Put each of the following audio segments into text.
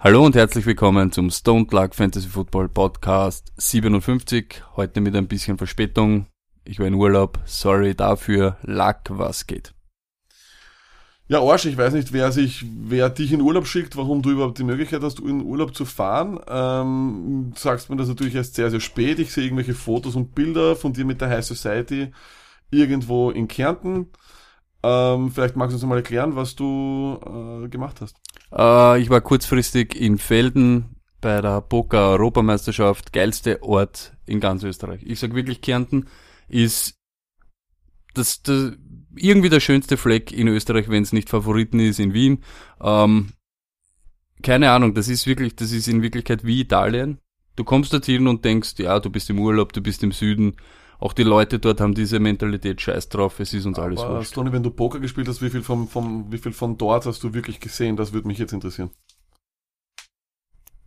Hallo und herzlich willkommen zum Stone Luck Fantasy Football Podcast 57. Heute mit ein bisschen Verspätung. Ich war in Urlaub. Sorry dafür. Luck, was geht? Ja, Arsch, ich weiß nicht, wer sich, wer dich in Urlaub schickt, warum du überhaupt die Möglichkeit hast, in Urlaub zu fahren. Ähm, du sagst mir das natürlich erst sehr, sehr spät. Ich sehe irgendwelche Fotos und Bilder von dir mit der High Society irgendwo in Kärnten. Ähm, vielleicht magst du uns mal erklären, was du äh, gemacht hast. Äh, ich war kurzfristig in Felden bei der Poker Europameisterschaft. Geilste Ort in ganz Österreich. Ich sag wirklich, Kärnten ist das, das irgendwie der schönste Fleck in Österreich, wenn es nicht Favoriten ist in Wien. Ähm, keine Ahnung, das ist wirklich, das ist in Wirklichkeit wie Italien. Du kommst dorthin und denkst, ja, du bist im Urlaub, du bist im Süden. Auch die Leute dort haben diese Mentalität scheiß drauf, es ist uns alles Aber wurscht. Toni, wenn du Poker gespielt hast, wie viel, vom, vom, wie viel von dort hast du wirklich gesehen? Das würde mich jetzt interessieren.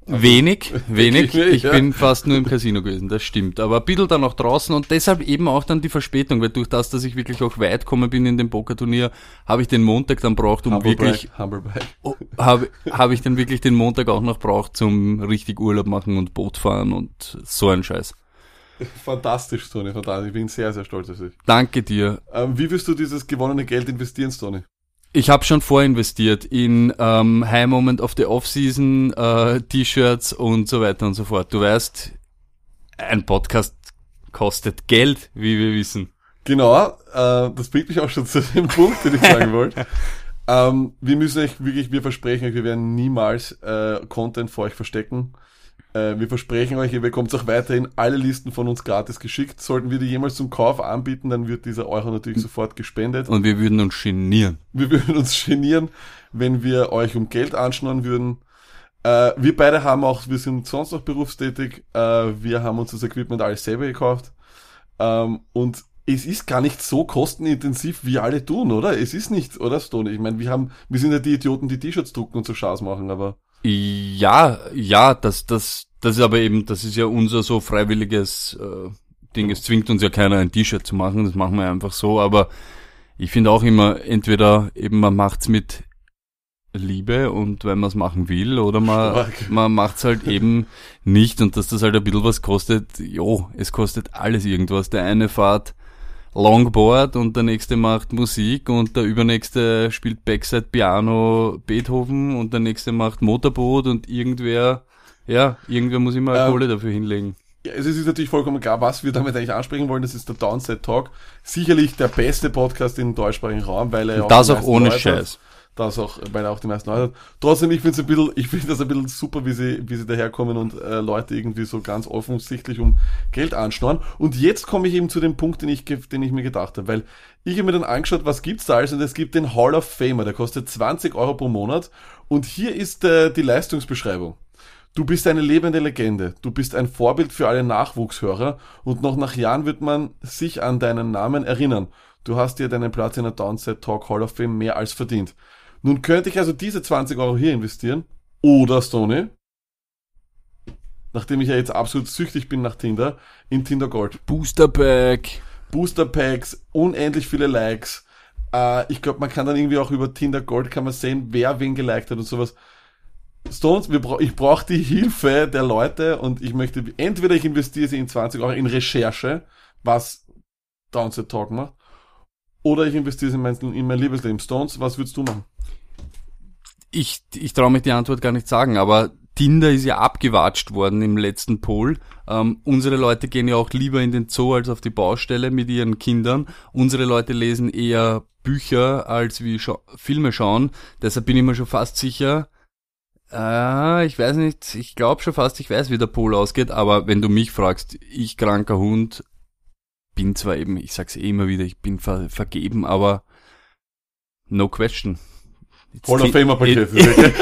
Wenig, wenig. wenig, Ich ja. bin fast nur im Casino gewesen, das stimmt. Aber ein bisschen dann auch draußen und deshalb eben auch dann die Verspätung, weil durch das, dass ich wirklich auch weit gekommen bin in dem Pokerturnier, habe ich den Montag dann braucht, um Humble wirklich, oh, habe habe ich dann wirklich den Montag auch noch braucht zum richtig Urlaub machen und Boot fahren und so ein Scheiß. Fantastisch, Toni, fantastisch. Ich bin sehr, sehr stolz auf dich. Danke dir. Ähm, wie wirst du dieses gewonnene Geld investieren, Toni? Ich habe schon vorinvestiert in ähm, High Moment of the Off-Season, äh, T-Shirts und so weiter und so fort. Du weißt, ein Podcast kostet Geld, wie wir wissen. Genau, äh, das bringt mich auch schon zu dem Punkt, den ich sagen wollte. Ähm, wir müssen euch wirklich, wir versprechen euch, wir werden niemals äh, Content vor euch verstecken. Äh, wir versprechen euch, ihr bekommt auch weiterhin alle Listen von uns gratis geschickt. Sollten wir die jemals zum Kauf anbieten, dann wird dieser Euro natürlich sofort gespendet. Und wir würden uns genieren. Wir würden uns genieren, wenn wir euch um Geld anschnorren würden. Äh, wir beide haben auch, wir sind sonst noch berufstätig, äh, wir haben uns das Equipment alles selber gekauft. Ähm, und es ist gar nicht so kostenintensiv, wie alle tun, oder? Es ist nicht, oder Stone? Ich meine, wir haben, wir sind ja die Idioten, die T-Shirts drucken und so Schaß machen, aber Ja, ja, das, das, das ist aber eben, das ist ja unser so freiwilliges äh, Ding. Es zwingt uns ja keiner ein T-Shirt zu machen, das machen wir einfach so. Aber ich finde auch immer, entweder eben man macht's mit Liebe und wenn man es machen will, oder man, Stark. man macht's halt eben nicht und dass das halt ein bisschen was kostet, jo, es kostet alles irgendwas. Der eine fahrt Longboard und der nächste macht Musik und der übernächste spielt Backside Piano Beethoven und der nächste macht Motorboot und irgendwer, ja, irgendwer muss immer Ähm, Kohle dafür hinlegen. Ja, es ist natürlich vollkommen klar, was wir damit eigentlich ansprechen wollen. Das ist der Downside Talk. Sicherlich der beste Podcast im deutschsprachigen Raum, weil er Und das die auch ohne Leute hat. Das auch, weil er auch die meisten Leute hat. Trotzdem, ich finde ein bisschen, ich finde das ein bisschen super, wie sie, wie sie daherkommen und äh, Leute irgendwie so ganz offensichtlich um Geld anschnorren. Und jetzt komme ich eben zu dem Punkt, den ich, den ich mir gedacht habe, weil ich habe mir dann angeschaut, was gibt's da alles und es gibt den Hall of Famer, der kostet 20 Euro pro Monat und hier ist äh, die Leistungsbeschreibung. Du bist eine lebende Legende. Du bist ein Vorbild für alle Nachwuchshörer und noch nach Jahren wird man sich an deinen Namen erinnern. Du hast dir deinen Platz in der Downside Talk Hall of Fame mehr als verdient. Nun könnte ich also diese 20 Euro hier investieren oder Stony, nachdem ich ja jetzt absolut süchtig bin nach Tinder, in Tinder Gold. Booster Pack. Booster Packs, unendlich viele Likes. Äh, ich glaube, man kann dann irgendwie auch über Tinder Gold kann man sehen, wer wen geliked hat und sowas. Stones, wir bra ich brauche die Hilfe der Leute und ich möchte, entweder ich investiere sie in 20 Euro in Recherche, was Downset Talk macht, oder ich investiere sie in mein, in mein Liebesleben. Stones, was würdest du machen? Ich, ich traue mich die Antwort gar nicht sagen, aber Tinder ist ja abgewatscht worden im letzten Poll. Ähm, unsere Leute gehen ja auch lieber in den Zoo als auf die Baustelle mit ihren Kindern. Unsere Leute lesen eher Bücher als wie scha Filme schauen. Deshalb bin ich mir schon fast sicher, äh, ich weiß nicht, ich glaube schon fast, ich weiß, wie der Poll ausgeht, aber wenn du mich fragst, ich kranker Hund, bin zwar eben, ich sag's eh immer wieder, ich bin ver vergeben, aber no question. It's Hall of Famer okay?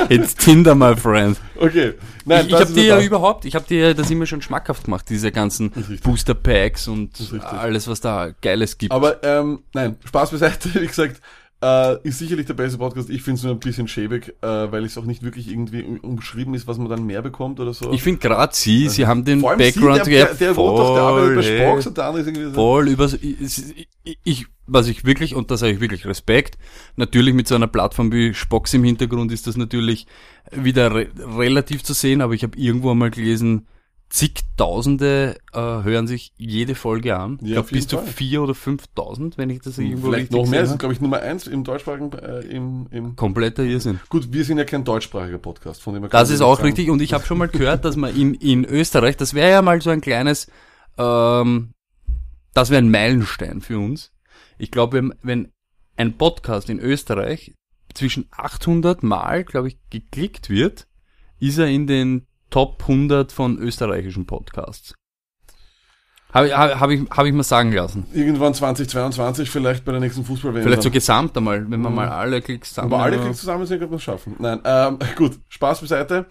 It's Tinder, my friend. Okay. Nein, ich ich habe dir ja überhaupt, ich habe dir das immer schon schmackhaft gemacht, diese ganzen. Booster Packs und alles, was da Geiles gibt. Aber ähm, nein, Spaß beiseite, wie gesagt, Äh, ist sicherlich der beste Podcast. Ich finde es nur ein bisschen schäbig, äh, weil es auch nicht wirklich irgendwie um- umschrieben ist, was man dann mehr bekommt oder so. Ich finde gerade Sie, Sie haben den Vor allem Background sie, der, der, der wohnt auf der Arbeit bei voll, Spox und der andere ist irgendwie so. voll über ich, ich was ich wirklich und das habe ich wirklich Respekt natürlich mit so einer Plattform wie Spox im Hintergrund ist das natürlich wieder re relativ zu sehen aber ich habe irgendwo einmal gelesen zigtausende äh, hören sich jede Folge an ich Ja, glaube auf jeden bis zu Fall. vier oder fünftausend wenn ich das irgendwo Vielleicht noch mehr, das gesehen ist glaube ich Nummer eins im deutschsprachigen, äh, im, im, kompletter Irrsinn gut, wir sind ja kein deutschsprachiger Podcast, von dem her Das ist auch sagen. richtig und ich habe schon mal gehört, dass man in, in Österreich, das wäre ja mal so ein kleines, ähm, das wäre ein Meilenstein für uns. Ich glaube, wenn, wenn ein Podcast in Österreich zwischen 800 Mal, glaube ich, geklickt wird, ist er in den Top 100 von österreichischen Podcasts. Habe ich, hab, hab ich, hab ich mal sagen lassen. Irgendwann 2022 vielleicht bei der nächsten fußball Vielleicht so gesamt einmal, wenn man mal alle Klicks zusammen... Aber alle Klicks zusammen sind, können wir es schaffen. Nein, ähm, gut, Spaß beiseite.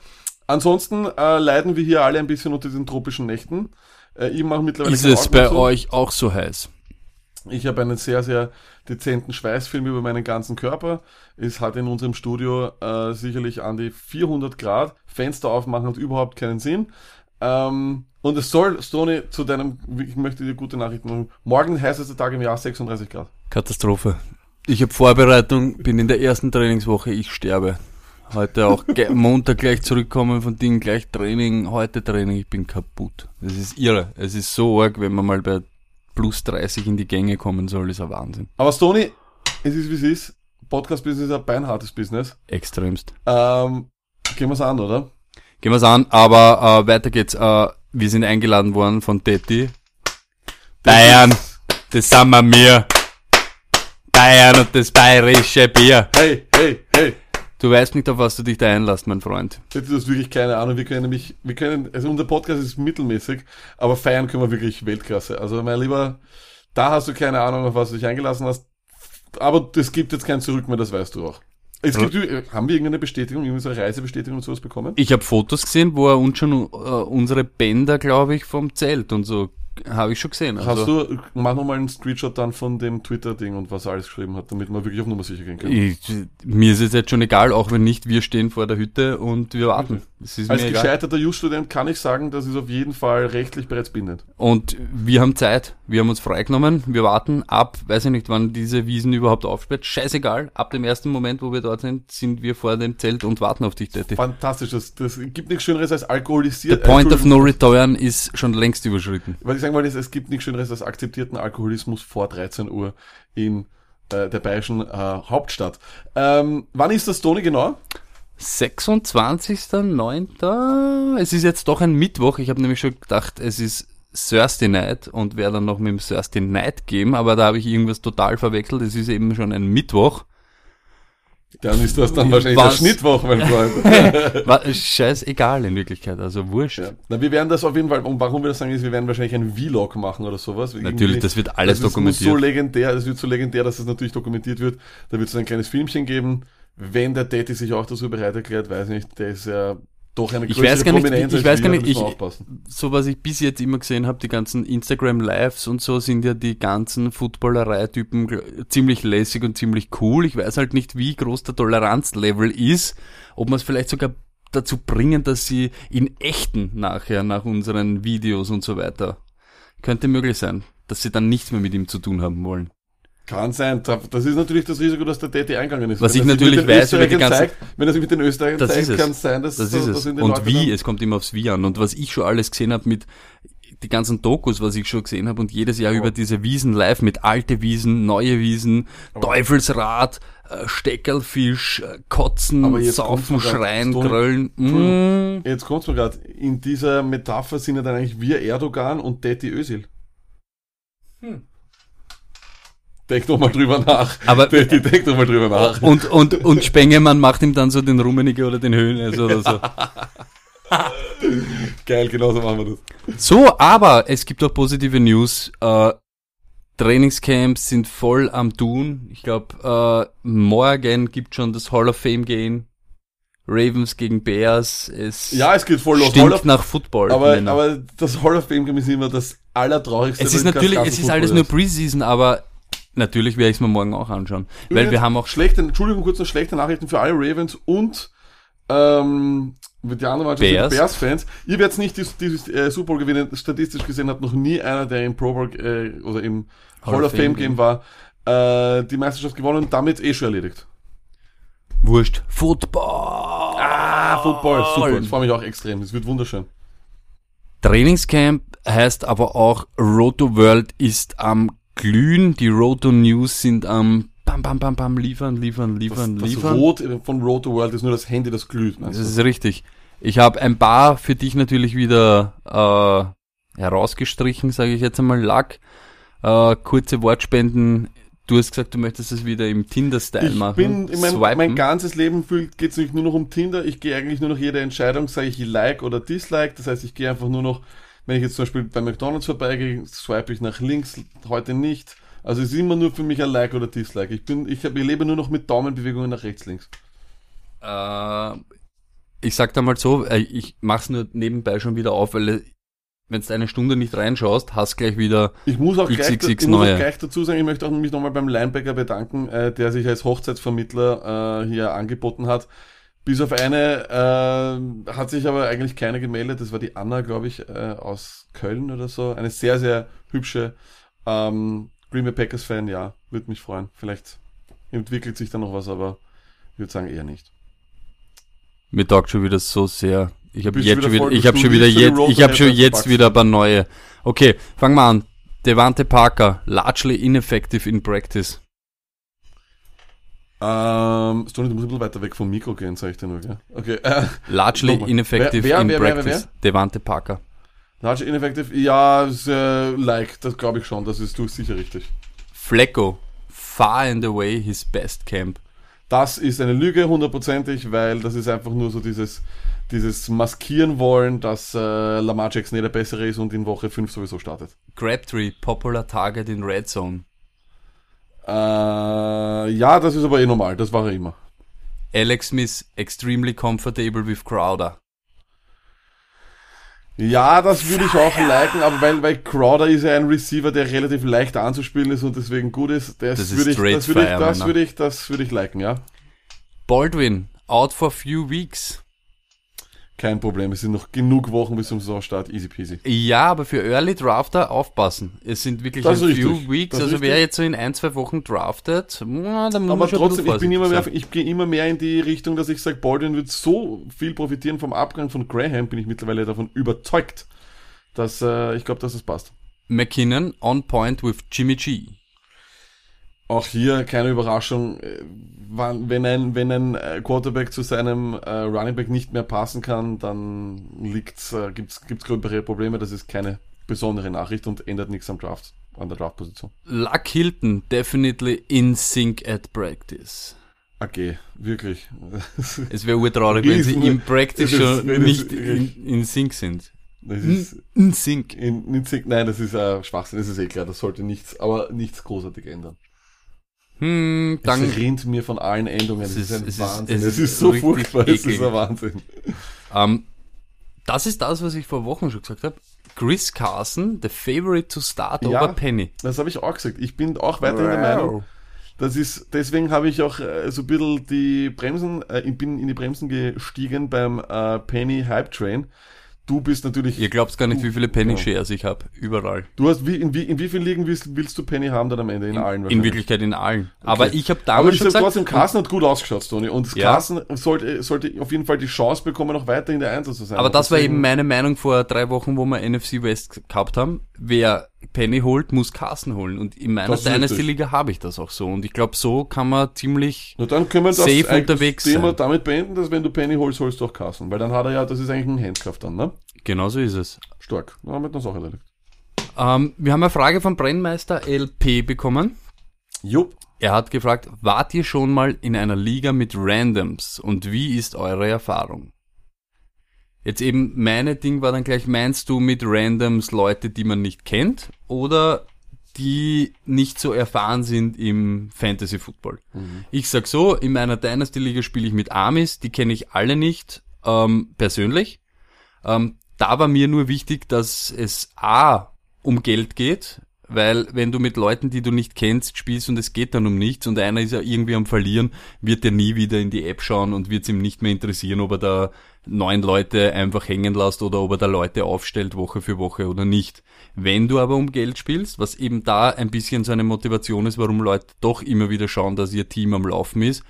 Ansonsten äh, leiden wir hier alle ein bisschen unter diesen tropischen Nächten. Äh, ich mache mittlerweile Ist es bei euch auch so heiß? Ich habe einen sehr, sehr dezenten Schweißfilm über meinen ganzen Körper. Es hat in unserem Studio äh, sicherlich an die 400 Grad. Fenster aufmachen hat überhaupt keinen Sinn. Ähm, und es soll, Stony, zu deinem, ich möchte dir gute Nachrichten machen. Morgen heißester Tag im Jahr 36 Grad. Katastrophe. Ich habe Vorbereitung, bin in der ersten Trainingswoche, ich sterbe. Heute auch Montag gleich zurückkommen von Dingen, gleich Training, heute Training, ich bin kaputt. Es ist irre. Es ist so arg, wenn man mal bei plus 30 in die Gänge kommen soll, ist ein Wahnsinn. Aber Stony, es ist wie es ist. Podcast-Business ist ein beinhartes Business. Extremst. Ähm, gehen wir's an, oder? Gehen wir's an, aber äh, weiter geht's. Äh, wir sind eingeladen worden von Detti. Bayern, das sind wir mir. Bayern und das bayerische Bier. Hey, hey, hey. Du weißt nicht, auf was du dich da einlässt, mein Freund. Jetzt ist das wirklich keine Ahnung. Wir können nämlich, wir können, also unser Podcast ist mittelmäßig, aber feiern können wir wirklich Weltklasse. Also mein Lieber, da hast du keine Ahnung, auf was du dich eingelassen hast. Aber es gibt jetzt kein Zurück mehr, das weißt du auch. Es gibt, haben wir irgendeine Bestätigung, irgendwie so eine Reisebestätigung und sowas bekommen? Ich habe Fotos gesehen, wo er uns schon äh, unsere Bänder, glaube ich, vom Zelt und so habe ich schon gesehen. Also, Hast du, mach nochmal einen Screenshot dann von dem Twitter-Ding und was er alles geschrieben hat, damit man wirklich auf Nummer sicher gehen kann. ich, mir ist es jetzt schon egal, auch wenn nicht, wir stehen vor der Hütte und wir warten. Ist Als mir egal. gescheiterter Just-Student kann ich sagen, das ist auf jeden Fall rechtlich bereits bindend. Und wir haben Zeit. Wir haben uns freigenommen. Wir warten ab, weiß ich nicht, wann diese Wiesen überhaupt aufsperrt. Scheißegal. Ab dem ersten Moment, wo wir dort sind, sind wir vor dem Zelt und warten auf dich, Detti. Fantastisch, das, das gibt nichts Schöneres als alkoholisiert. The point of no return ist schon längst überschritten. Was ich sagen wollte, ist, es gibt nichts Schöneres als akzeptierten Alkoholismus vor 13 Uhr in äh, der bayerischen äh, Hauptstadt. Ähm, wann ist das, Toni, genau? 26.09. Es ist jetzt doch ein Mittwoch. Ich habe nämlich schon gedacht, es ist Thursday Night und werde dann noch mit dem Thursday Night geben, aber da habe ich irgendwas total verwechselt. Es ist eben schon ein Mittwoch. Dann ist das dann wahrscheinlich Was? der Schnittwoch, mein Freund. Scheißegal in Wirklichkeit, also wurscht. ja. Na, wir werden das auf jeden Fall, und warum wir das sagen, ist, wir werden wahrscheinlich einen Vlog machen oder sowas. Natürlich, Irgendwie- das wird alles das ist dokumentiert. so legendär, das wird so legendär, dass es natürlich dokumentiert wird. Da wird es ein kleines Filmchen geben. Wenn der Daddy sich auch dazu bereit erklärt, weiß nicht, der ist ja doch eine Ich weiß gar nicht, Prominenz ich weiß gar nicht, ich- aufpassen. so was ich bis jetzt immer gesehen habe, die ganzen Instagram Lives und so sind ja die ganzen Footballerei-Typen ziemlich lässig und ziemlich cool. Ich weiß halt nicht, wie groß der Toleranzlevel ist, ob man es vielleicht sogar dazu bringen, dass sie in echten nachher, nach unseren Videos und so weiter, könnte möglich sein, dass sie dann nichts mehr mit ihm zu tun haben wollen. Kann sein. Das ist natürlich das Risiko, dass der Daddy eingegangen ist. Was Wenn ich er sich natürlich mit den weiß über die Österreichern ganzen- zeigt, wenn er sich mit den Österreichern Das zeigt, ist es. kann es sein, dass Das so- ist dass es. in den Und Leuten wie, dann- es kommt immer aufs Wie an. Und was ich schon alles gesehen habe mit die ganzen Dokus, was ich schon gesehen habe und jedes Jahr über diese Wiesen live mit alte Wiesen, neue Wiesen, Teufelsrad, äh, Steckerlfisch, äh, Kotzen, Saufen, grad, Schreien, Gröllen. Entschuldigung. Mm. Jetzt kommt's mir gerade. In dieser Metapher sind ja dann eigentlich wir Erdogan und Daddy Özil. Denk doch mal drüber nach. Aber- Daddy, denk doch mal drüber nach. Und, und, und Spengemann macht ihm dann so den Rummenigge oder den Höhne oder so. Geil, genau so machen wir das. So, aber es gibt auch positive News. Äh, Trainingscamps sind voll am Tun. Ich glaube, äh, morgen gibt schon das Hall of Fame Game. Ravens gegen Bears. Es Ja, es geht voll los. Stinkt of, nach Football. aber, Männer. aber das Hall of Fame Game ist immer das allertraurigste. es ist natürlich, es ist alles nur Preseason, aber Natürlich werde ich es mir morgen auch anschauen. Weil wir Übrigens, haben auch schlechte, Entschuldigung, kurz noch schlechte Nachrichten für alle Ravens und ähm, die andere Mannschaft sind Bears. Bears-Fans. Ihr werdet nicht dieses, dieses äh, Super Bowl gewinnen. Statistisch gesehen hat noch nie einer, der im Pro Bowl äh, oder im Hall, of Fame Game war, äh, die Meisterschaft gewonnen und damit eh schon erledigt. Wurscht. Football. Ah, Football, super. Ich freue mich auch extrem. Das wird wunderschön. Trainingscamp heißt aber auch Roto World ist am Glühen. Die Roto News sind am bam, bam, bam, bam, liefern, liefern, Das, liefern, das liefern. Rot von Road to World ist nur das Handy, das glüht. Das ist richtig. Ich habe ein paar für dich natürlich wieder äh, herausgestrichen, sage ich jetzt einmal, Lack. Äh, kurze Wortspenden. Du hast gesagt, du möchtest es wieder im Tinder-Style Ich machen. bin, ich mein, mein ganzes Leben geht es nicht nur noch um Tinder. Ich gehe eigentlich nur noch jede Entscheidung, sage ich like oder dislike. Das heißt, ich gehe einfach nur noch, wenn ich jetzt zum Beispiel bei McDonalds vorbeigehe, swipe ich nach links, heute nicht. Also es ist immer nur für mich ein Like oder Dislike. Ich bin, ich, hab, ich lebe nur noch mit Daumenbewegungen nach rechts, links. Äh, ich sag da mal so, äh, ich mach's nur nebenbei schon wieder auf, weil wenn du eine Stunde nicht reinschaust, hast gleich wieder Ich muss auch, gleich, XXX ich muss auch neue. gleich dazu sagen, ich möchte auch mich nochmal beim Linebacker bedanken, äh, der sich als Hochzeitsvermittler äh, hier angeboten hat. Bis auf eine äh, hat sich aber eigentlich keine gemeldet. Das war die Anna, glaube ich, äh, aus Köln oder so. Eine sehr, sehr hübsche ähm, Green Bay Packers Fan. Ja, würde mich freuen. Vielleicht entwickelt sich da noch was, aber ich würde sagen eher nicht. Mir taugt schon wieder so sehr. Ich habe jetzt schon wieder, ich habe schon wieder jetzt, ich habe schon jetzt wieder ein paar neue. Okay, fangen wir an. Devante Parker, largely ineffective in practice. Ähm, Stoney, du musst ein bisschen weiter weg vom Mikro gehen, sag ich dir nur, gell? Okay, äh, Largely ineffective Wer- wer- in wer- practice. Devante Parker. Large Ineffective, ja, ist, äh, like, das glaube ich schon, das ist du sicher richtig. Flecko, far and away his best camp. Das ist eine Lüge, hundertprozentig, weil das ist einfach nur so dieses, dieses Maskieren wollen, dass äh, Lamar Jackson eh der Bessere ist und in Woche 5 sowieso startet. Crabtree, popular target in red zone. Äh, ja, das ist aber eh normal, das war er immer. Alex Smith, extremely comfortable with Crowder. Ja, das würde ich auch liken, aber weil, weil Crowder ist ja ein Receiver, der relativ leicht anzuspielen ist und deswegen gut ist. Das, Das ist würde ich, straight das würde ich, das Männer. würde ich, das würde ich liken, ja. Baldwin, out for few weeks. Kein Problem, es sind noch genug Wochen bis zum Saisonstart, easy peasy. Ja, aber für Early Drafter aufpassen. Es sind wirklich Das ein few richtig. weeks. Das Also wer jetzt so in ein, zwei Wochen draftet, na, dann muss Aber man schon trotzdem, ich bin immer mehr, ich gehe immer mehr in die Richtung, dass ich sage, Baldwin wird so viel profitieren vom Abgang von Graham, bin ich mittlerweile davon überzeugt, dass äh, ich glaube, dass es passt. McKinnon on point with Jimmy G. Auch hier keine Überraschung, äh, wenn ein, wenn ein äh, Quarterback zu seinem äh, Running Back nicht mehr passen kann, dann liegt's, äh, gibt's, gibt's gröbere Probleme. Das ist keine besondere Nachricht und ändert nichts am Draft, an der Draftposition. Luck Hilton, definitely in sync at practice. AG, wirklich. Es wäre urtraurig, wenn sie im Practice ist- schon nicht in, in Sync sind. Das ist, In Sync. in, in, nein, das ist äh, Schwachsinn, das ist eh klar, das sollte nichts, aber nichts großartig ändern. Hm, dann es rinnt mir von allen Endungen. Es Es ist, ist- ein es ist- Wahnsinn. es Es ist ist, so furchtbar. Es ist ein Wahnsinn. Ähm, das ist das, was ich vor Wochen schon gesagt habe. Chris Carson, the favorite to start Ja. over Penny. Das habe ich auch gesagt. Ich bin auch weiterhin der Meinung, das ist, deswegen habe ich auch äh, so ein bisschen die Bremsen, äh, ich bin in die Bremsen gestiegen beim äh, Penny Hype Train. Du bist natürlich, Ihr glaubt gar nicht, wie viele Penny Ja. Shares ich habe. Überall. du hast, wie, in, wie, in wie vielen Ligen willst, willst du Penny haben dann am Ende? In, allen In. Wirklichkeit in allen. Aber ich habe damals Aber ich schon sag gesagt, trotzdem, Carsten hat gut ausgeschaut, Tony. Und Ja. Carsten sollte, sollte auf jeden Fall die Chance bekommen, noch weiter in der Einsatz zu sein. aber das war deswegen- eben meine Meinung vor drei Wochen, wo wir NFC West gehabt haben. Wer Penny holt, muss Carson holen. Und in meiner. Dynasty-Liga habe ich das auch so. Und ich glaube, so kann man ziemlich Na, dann können wir das safe unterwegs Thema sein. damit beenden, dass wenn du Penny holst, holst du auch Carsten. Weil dann hat er ja, das ist eigentlich ein Handkraft dann, ne? Genauso ist es. Stark. Dann haben wir das auch erledigt. Ähm, wir haben eine Frage vom Brennmeister LP bekommen. Jupp. Er hat gefragt, wart ihr schon mal in einer Liga mit Randoms und wie ist eure Erfahrung? Jetzt eben, meine Ding war dann gleich, meinst du mit Randoms Leute, die man nicht kennt oder die nicht so erfahren sind im Fantasy Football? Ich sag so, in meiner Dynasty Liga spiele ich mit Amis, die kenne ich alle nicht ähm, persönlich. Ähm, da war mir nur wichtig, dass es A um Geld geht, weil wenn du mit Leuten, die du nicht kennst, spielst und es geht dann um nichts und einer ist ja irgendwie am Verlieren, wird er nie wieder in die App schauen und wird es ihm nicht mehr interessieren, ob er da neun Leute einfach hängen lässt oder ob er da Leute aufstellt Woche für Woche oder nicht. Wenn du aber um Geld spielst, was eben da ein bisschen so eine Motivation ist, warum Leute doch immer wieder schauen, dass ihr Team am Laufen ist,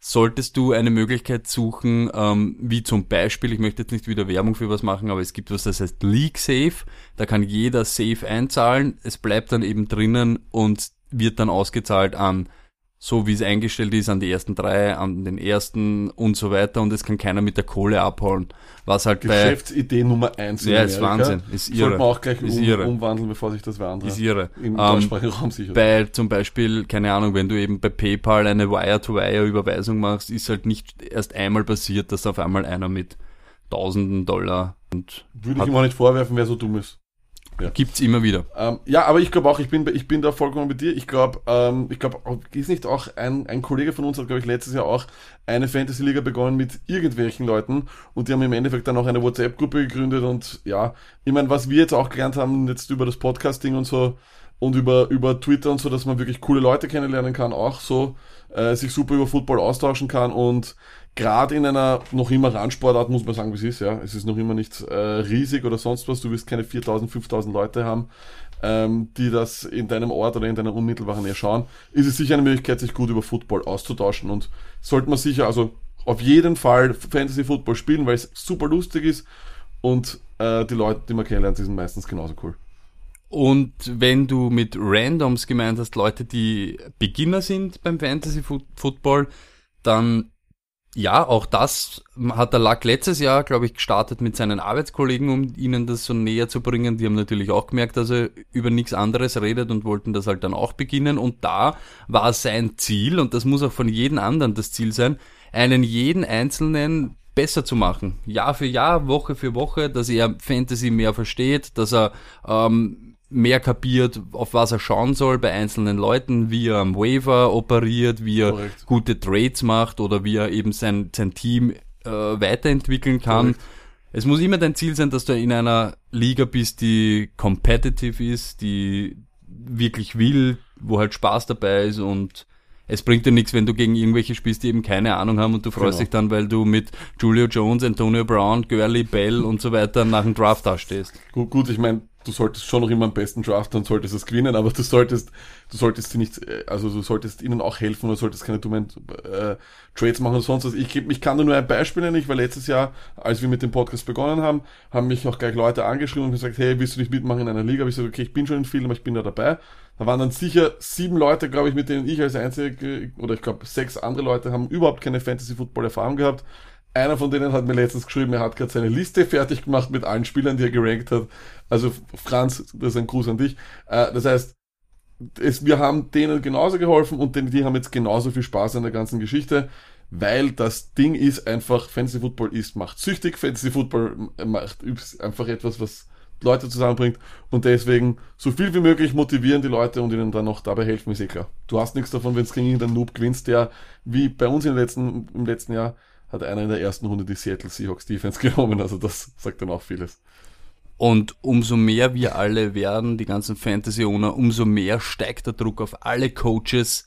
solltest du eine Möglichkeit suchen, ähm, wie zum Beispiel, ich möchte jetzt nicht wieder Werbung für was machen, aber es gibt was, das heißt League Safe. Da kann jeder Safe einzahlen, es bleibt dann eben drinnen und wird dann ausgezahlt an so wie es eingestellt ist, an die ersten drei, an den ersten und so weiter und es kann keiner mit der Kohle abholen. Was halt Geschäftsidee bei, Nummer eins in Ja, ist Wahnsinn, ist irre. Sollte man auch gleich ist um, irre. umwandeln, bevor sich das wer andere ist irre. im um, deutschsprachigen Raum sichert. Bei zum Beispiel, keine Ahnung, wenn du eben bei PayPal eine Wire-to-Wire-Überweisung machst, ist halt nicht erst einmal passiert, dass auf einmal einer mit tausenden Dollar und Würde ich ihm auch nicht vorwerfen, wer so dumm ist. Ja. Gibt's immer wieder. Ähm, ja, aber ich glaube auch, ich bin, ich bin da vollkommen mit dir. Ich glaube, ähm, ich glaube, ist nicht auch ein, ein Kollege von uns hat, glaube ich, letztes Jahr auch eine Fantasy-Liga begonnen mit irgendwelchen Leuten und die haben im Endeffekt dann auch eine WhatsApp-Gruppe gegründet und ja, ich meine, was wir jetzt auch gelernt haben, jetzt über das Podcasting und so und über, über Twitter und so, dass man wirklich coole Leute kennenlernen kann, auch so, äh, sich super über Football austauschen kann und gerade in einer noch immer Randsportart muss man sagen, wie es ist, ja. Es ist noch immer nicht äh, riesig oder sonst was. Du wirst keine 4000, 5000 Leute haben, ähm, die das in deinem Ort oder in deiner unmittelbaren Nähe schauen. Ist es sicher eine Möglichkeit, sich gut über Football auszutauschen und sollte man sicher, also auf jeden Fall Fantasy Football spielen, weil es super lustig ist und äh, die Leute, die man kennenlernt, sind meistens genauso cool. Und wenn du mit Randoms gemeint hast, Leute, die Beginner sind beim Fantasy Football, dann ja, auch das hat der Lack letztes Jahr, glaube ich, gestartet mit seinen Arbeitskollegen, um ihnen das so näher zu bringen. Die haben natürlich auch gemerkt, dass er über nichts anderes redet und wollten das halt dann auch beginnen. Und da war sein Ziel, und das muss auch von jedem anderen das Ziel sein, einen jeden Einzelnen besser zu machen. Jahr für Jahr, Woche für Woche, dass er Fantasy mehr versteht, dass er ähm, mehr kapiert, auf was er schauen soll bei einzelnen Leuten, wie er am Waiver operiert, wie er Korrekt. gute Trades macht oder wie er eben sein, sein Team äh, weiterentwickeln kann. Korrekt. Es muss immer dein Ziel sein, dass du in einer Liga bist, die competitive ist, die wirklich will, wo halt Spaß dabei ist und es bringt dir nichts, wenn du gegen irgendwelche spielst, die eben keine Ahnung haben und du freust genau. dich dann, weil du mit Julio Jones, Antonio Brown, Gurley, Bell und so weiter nach dem Draft da stehst. Gut, gut, ich meine, du solltest schon noch immer am besten draften und solltest es gewinnen, aber du solltest, du solltest sie nicht, äh, also du solltest ihnen auch helfen oder solltest keine dummen äh, Trades machen oder sonst was. Ich, ich kann nur ein Beispiel nennen, ich war letztes Jahr, als wir mit dem Podcast begonnen haben, haben mich auch gleich Leute angeschrieben und gesagt, hey, willst du nicht mitmachen in einer Liga? Hab ich gesagt, okay, ich bin schon in vielen, aber ich bin da dabei. Da waren dann sicher sieben Leute, glaube ich, mit denen ich als einzige, oder ich glaube sechs andere Leute haben überhaupt keine Fantasy-Football-Erfahrung gehabt. Einer von denen hat mir letztens geschrieben, er hat gerade seine Liste fertig gemacht mit allen Spielern, die er gerankt hat. Also Franz, das ist ein Gruß an dich. Äh, das heißt, es, wir haben denen genauso geholfen und die haben jetzt genauso viel Spaß an der ganzen Geschichte, weil das Ding ist einfach, Fantasy Football ist, macht süchtig, Fantasy Football macht einfach etwas, was Leute zusammenbringt und deswegen so viel wie möglich motivieren die Leute und ihnen dann noch dabei helfen, ist eh klar. Du hast nichts davon, wenn es gegen irgendeinen Noob gewinnst, der wie bei uns im letzten, im letzten Jahr hat einer in der ersten Runde die Seattle Seahawks Defense genommen, also das sagt dann auch vieles. Und umso mehr wir alle werden, die ganzen Fantasy-Owner, umso mehr steigt der Druck auf alle Coaches,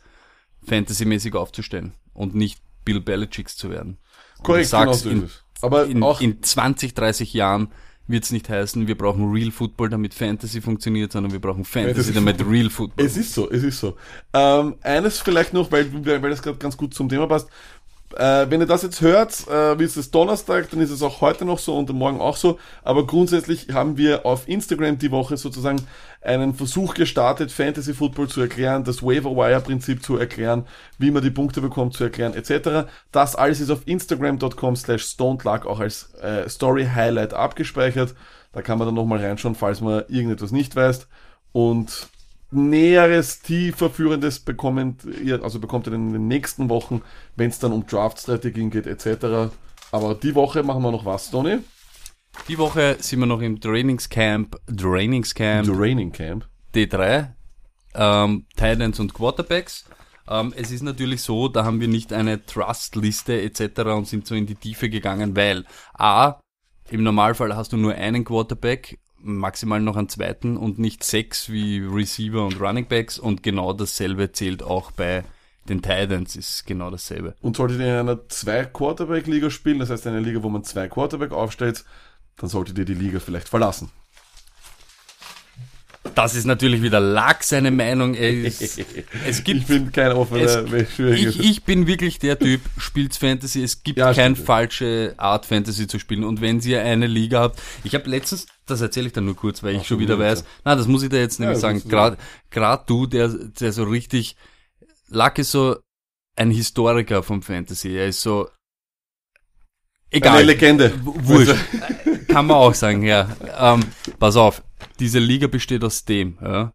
fantasymäßig aufzustellen und nicht Bill Belichicks zu werden. Korrekt, genau so in, Aber in, auch in 20, 30 Jahren wird es nicht heißen, wir brauchen Real Football, damit Fantasy funktioniert, sondern wir brauchen Fantasy, damit Real Football. Es ist so, es ist so. Ähm, eines vielleicht noch, weil, weil das gerade ganz gut zum Thema passt. Äh, wenn ihr das jetzt hört, äh, wie ist es Donnerstag, dann ist es auch heute noch so und morgen auch so. Aber grundsätzlich haben wir auf Instagram die Woche sozusagen einen Versuch gestartet, Fantasy Football zu erklären, das Waiver Wire Prinzip zu erklären, wie man die Punkte bekommt zu erklären, etc. Das alles ist auf Instagram.com slash StoneLuck auch als äh, Story Highlight abgespeichert. Da kann man dann nochmal reinschauen, falls man irgendetwas nicht weiß. Und Näheres, tiefer führendes bekommt ihr, also bekommt ihr in den nächsten Wochen, wenn es dann um Draft-Strategien geht, etc. Aber die Woche machen wir noch was, Tony? Die Woche sind wir noch im Trainingscamp, Trainingscamp, Training D3, ähm, Titans und Quarterbacks. Ähm, es ist natürlich so, da haben wir nicht eine Trust-Liste etc. und sind so in die Tiefe gegangen, weil A, im Normalfall hast du nur einen Quarterback maximal noch einen zweiten und nicht sechs wie Receiver und Running Backs und genau dasselbe zählt auch bei den Titans, ist genau dasselbe. Und solltet ihr in einer Zwei-Quarterback-Liga spielen, das heißt eine Liga, wo man zwei Quarterback aufstellt, dann solltet ihr die Liga vielleicht verlassen. Das ist natürlich wieder Lack seine Meinung. Es, es gibt ich bin kein offener es, ich, ich bin wirklich der Typ, spielt Fantasy. Es gibt Ja, keine falsche Art, Fantasy zu spielen. Und wenn ihr eine Liga habt, ich habe letztens, das erzähle ich dann nur kurz, weil ich Ach, schon du wieder weiß, na, das muss ich dir jetzt nämlich das sagen. Gerade grad du, der, der so richtig, Lack ist so ein Historiker vom Fantasy. Er ist so, egal. Eine Legende. Wurscht. Kann man auch sagen, ja. Ähm, pass auf, diese Liga besteht aus dem, ja.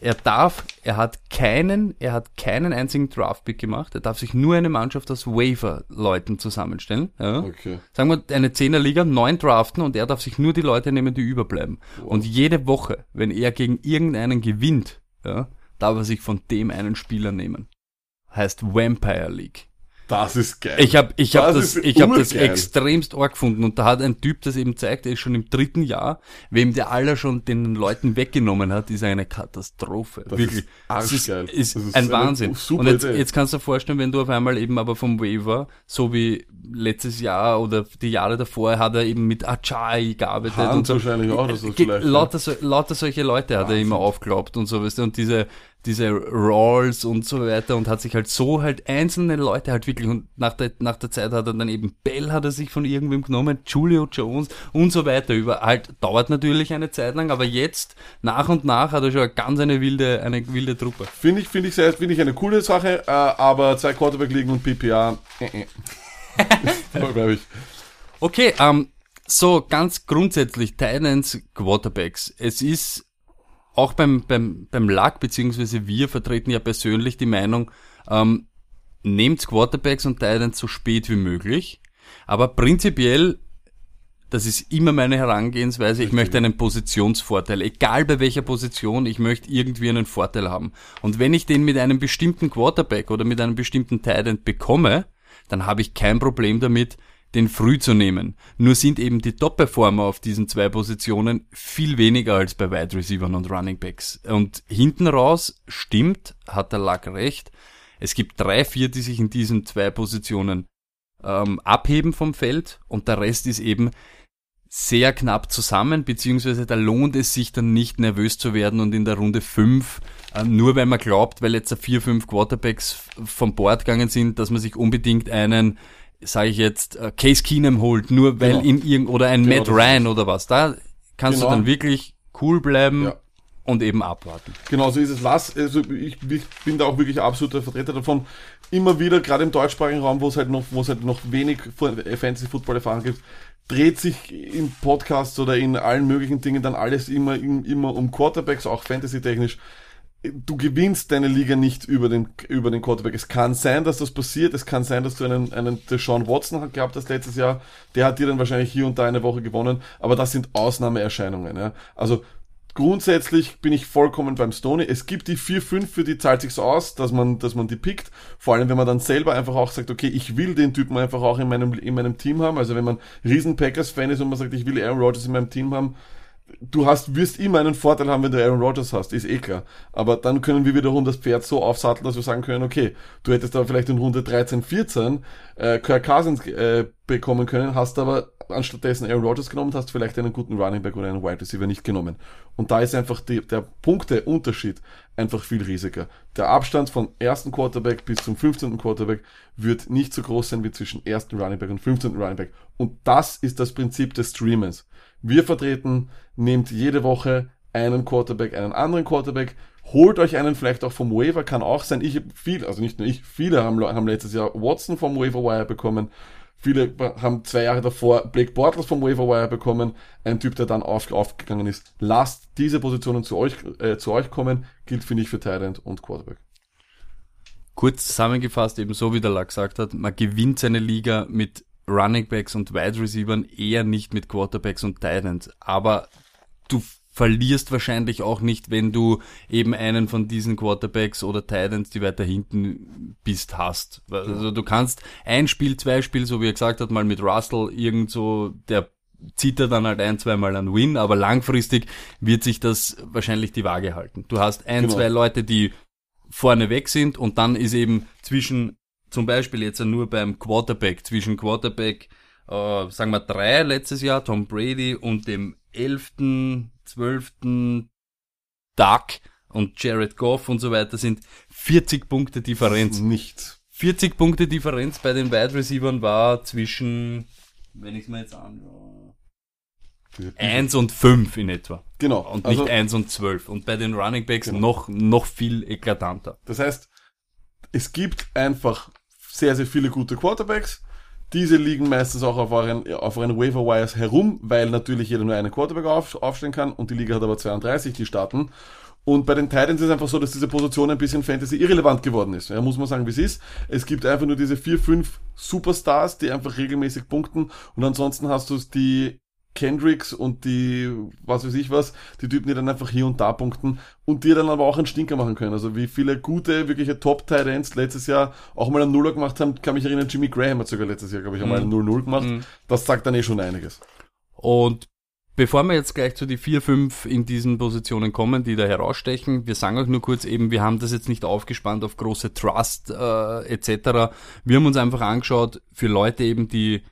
Er darf, er hat keinen, er hat keinen einzigen Draftpick gemacht. Er darf sich nur eine Mannschaft aus Waiver-Leuten zusammenstellen. Ja. Okay. Sagen wir eine Zehnerliga, neun draften und er darf sich nur die Leute nehmen, die überbleiben. Und jede Woche, wenn er gegen irgendeinen gewinnt, ja, darf er sich von dem einen Spieler nehmen. Heißt Vampire League. Das ist geil. Ich habe ich hab das, ist ich hab das extremst arg gefunden und da hat ein Typ das eben zeigt, er ist schon im dritten Jahr, wem der aller schon den Leuten weggenommen hat, ist eine Katastrophe. Das Wirklich. ist Das ist, ist, Das ist ein Wahnsinn. super und jetzt, jetzt kannst du dir vorstellen, wenn du auf einmal eben aber vom Waiver, so wie letztes Jahr oder die Jahre davor, hat er eben mit Achai gearbeitet Hans und so. wahrscheinlich auch, vielleicht, ja. lauter, so, lauter solche Leute hat er immer aufgeglaubt und so, weißt du, und diese, diese Rolls und so weiter und hat sich halt so halt einzelne Leute halt wirklich und nach der, nach der Zeit hat er dann eben Bell hat er sich von irgendwem genommen, Julio Jones und so weiter über, halt dauert natürlich eine Zeit lang, aber jetzt nach und nach hat er schon ganz eine wilde, eine wilde Truppe. Finde ich, finde ich, sehr, finde ich eine coole Sache, äh, aber zwei Quarterback liegen und PPA, äh, äh. ich. Okay, ähm, so ganz grundsätzlich Titans Quarterbacks. Es ist auch beim, beim, beim Luck, beziehungsweise wir vertreten ja persönlich die Meinung, ähm, nehmt Quarterbacks und Titans so spät wie möglich. Aber prinzipiell, das ist immer meine Herangehensweise, ich möchte einen Positionsvorteil. Egal bei welcher Position, ich möchte irgendwie einen Vorteil haben. Und wenn ich den mit einem bestimmten Quarterback oder mit einem bestimmten Titan bekomme, dann habe ich kein Problem damit, den früh zu nehmen. Nur sind eben die Top-Performer auf diesen zwei Positionen viel weniger als bei Wide Receivers und Running Backs. Und hinten raus stimmt, hat der Luck recht. Es gibt drei, vier, die sich in diesen zwei Positionen ähm, abheben vom Feld und der Rest ist eben sehr knapp zusammen, beziehungsweise da lohnt es sich dann nicht nervös zu werden und in der Runde 5, äh, nur weil man glaubt, weil jetzt vier, fünf Quarterbacks vom Board gegangen sind, dass man sich unbedingt einen, sage ich jetzt, äh, Case Keenum holt, nur weil Genau. in irgend oder ein Genau, Matt Ryan oder was. Da kannst Genau. du dann wirklich cool bleiben Ja. und eben abwarten. Genau so ist es. Lass, also ich, ich bin da auch wirklich absoluter Vertreter davon. Immer wieder, gerade im deutschsprachigen Raum, wo es halt noch, wo es halt noch wenig Fantasy Football Erfahrung gibt, dreht sich in Podcasts oder in allen möglichen Dingen dann alles immer, immer um Quarterbacks, auch Fantasy technisch. Du gewinnst deine Liga nicht über den, über den Quarterback. Es kann sein, dass das passiert. Es kann sein, dass du einen, einen Deshaun Watson gehabt hast letztes Jahr. Der hat dir dann wahrscheinlich hier und da eine Woche gewonnen. Aber das sind Ausnahmeerscheinungen. Ja. Also grundsätzlich bin ich vollkommen beim Stoney. Es gibt die 4-5, für die zahlt sich's aus, dass man, dass man die pickt. Vor allem, wenn man dann selber einfach auch sagt, okay, ich will den Typen einfach auch in meinem, in meinem Team haben. Also wenn man riesen Packers-Fan ist und man sagt, ich will Aaron Rodgers in meinem Team haben, du hast, wirst immer einen Vorteil haben, wenn du Aaron Rodgers hast, ist eh klar. Aber dann können wir wiederum das Pferd so aufsatteln, dass wir sagen können, okay, du hättest aber vielleicht in Runde 13, 14 äh, Kirk Cousins äh, bekommen können, hast aber anstattdessen Aaron Rodgers genommen hast vielleicht einen guten Running Back oder einen Wide Receiver nicht genommen. Und da ist einfach die, der Punkteunterschied einfach viel riesiger. Der Abstand vom ersten Quarterback bis zum 15. Quarterback wird nicht so groß sein wie zwischen ersten Running Back und 15. Running Back. Und das ist das Prinzip des Streamers. Wir vertreten, nehmt jede Woche einen Quarterback, einen anderen Quarterback, holt euch einen vielleicht auch vom Waiver, kann auch sein. Ich viel, also nicht nur ich, viele haben, haben letztes Jahr Watson vom Waiver Wire bekommen. Viele haben zwei Jahre davor Blake Bortles vom Waiver Wire bekommen. Ein Typ, der dann auf, aufgegangen ist. Lasst diese Positionen zu euch, äh, zu euch kommen. Gilt, finde ich, für End und Quarterback. Kurz zusammengefasst, eben so wie der Lack gesagt hat, man gewinnt seine Liga mit Running Backs und Wide Receivers eher nicht mit Quarterbacks und Titans. Aber du verlierst wahrscheinlich auch nicht, wenn du eben einen von diesen Quarterbacks oder Titans, die weiter hinten bist, hast. Also du kannst ein Spiel, zwei Spiel, so wie er gesagt hat, mal mit Russell irgend so, der zieht er dann halt ein, zweimal einen Win, aber langfristig wird sich das wahrscheinlich die Waage halten. Du hast ein, Genau. zwei Leute, die vorne weg sind und dann ist eben zwischen, zum Beispiel jetzt nur beim Quarterback, zwischen Quarterback, äh, sagen wir drei letztes Jahr, Tom Brady und dem elften, zwölften Duck und Jared Goff und so weiter sind 40 Punkte Differenz. Nichts. 40 Punkte Differenz bei den Wide Receivers war zwischen, wenn ich es mir jetzt anschaue, 1 und 5 in etwa. Genau. Und also, nicht 1 und 12. Und bei den Running Backs Genau. noch, noch viel eklatanter. Das heißt, es gibt einfach sehr, sehr viele gute Quarterbacks. Diese liegen meistens auch auf euren, auf euren Waiver Wires herum, weil natürlich jeder nur einen Quarterback auf, aufstellen kann und die Liga hat aber 32, die starten. Und bei den Titans ist es einfach so, dass diese Position ein bisschen Fantasy irrelevant geworden ist. Ja, muss man sagen, wie es ist. Es gibt einfach nur diese vier, fünf Superstars, die einfach regelmäßig punkten und ansonsten hast du die Kendricks und die, was weiß ich was, die Typen, die dann einfach hier und da punkten und die dann aber auch einen Stinker machen können. Also wie viele gute, wirkliche top tight ends letztes Jahr auch mal einen Nuller gemacht haben, kann mich erinnern, Jimmy Graham hat sogar letztes Jahr, glaube ich, einmal einen 0-0 gemacht. Das sagt dann eh schon einiges. Und bevor wir jetzt gleich zu die vier, fünf in diesen Positionen kommen, die da herausstechen, wir sagen euch nur kurz eben, wir haben das jetzt nicht aufgespannt auf große Trust äh, etc. Wir haben uns einfach angeschaut, für Leute eben, die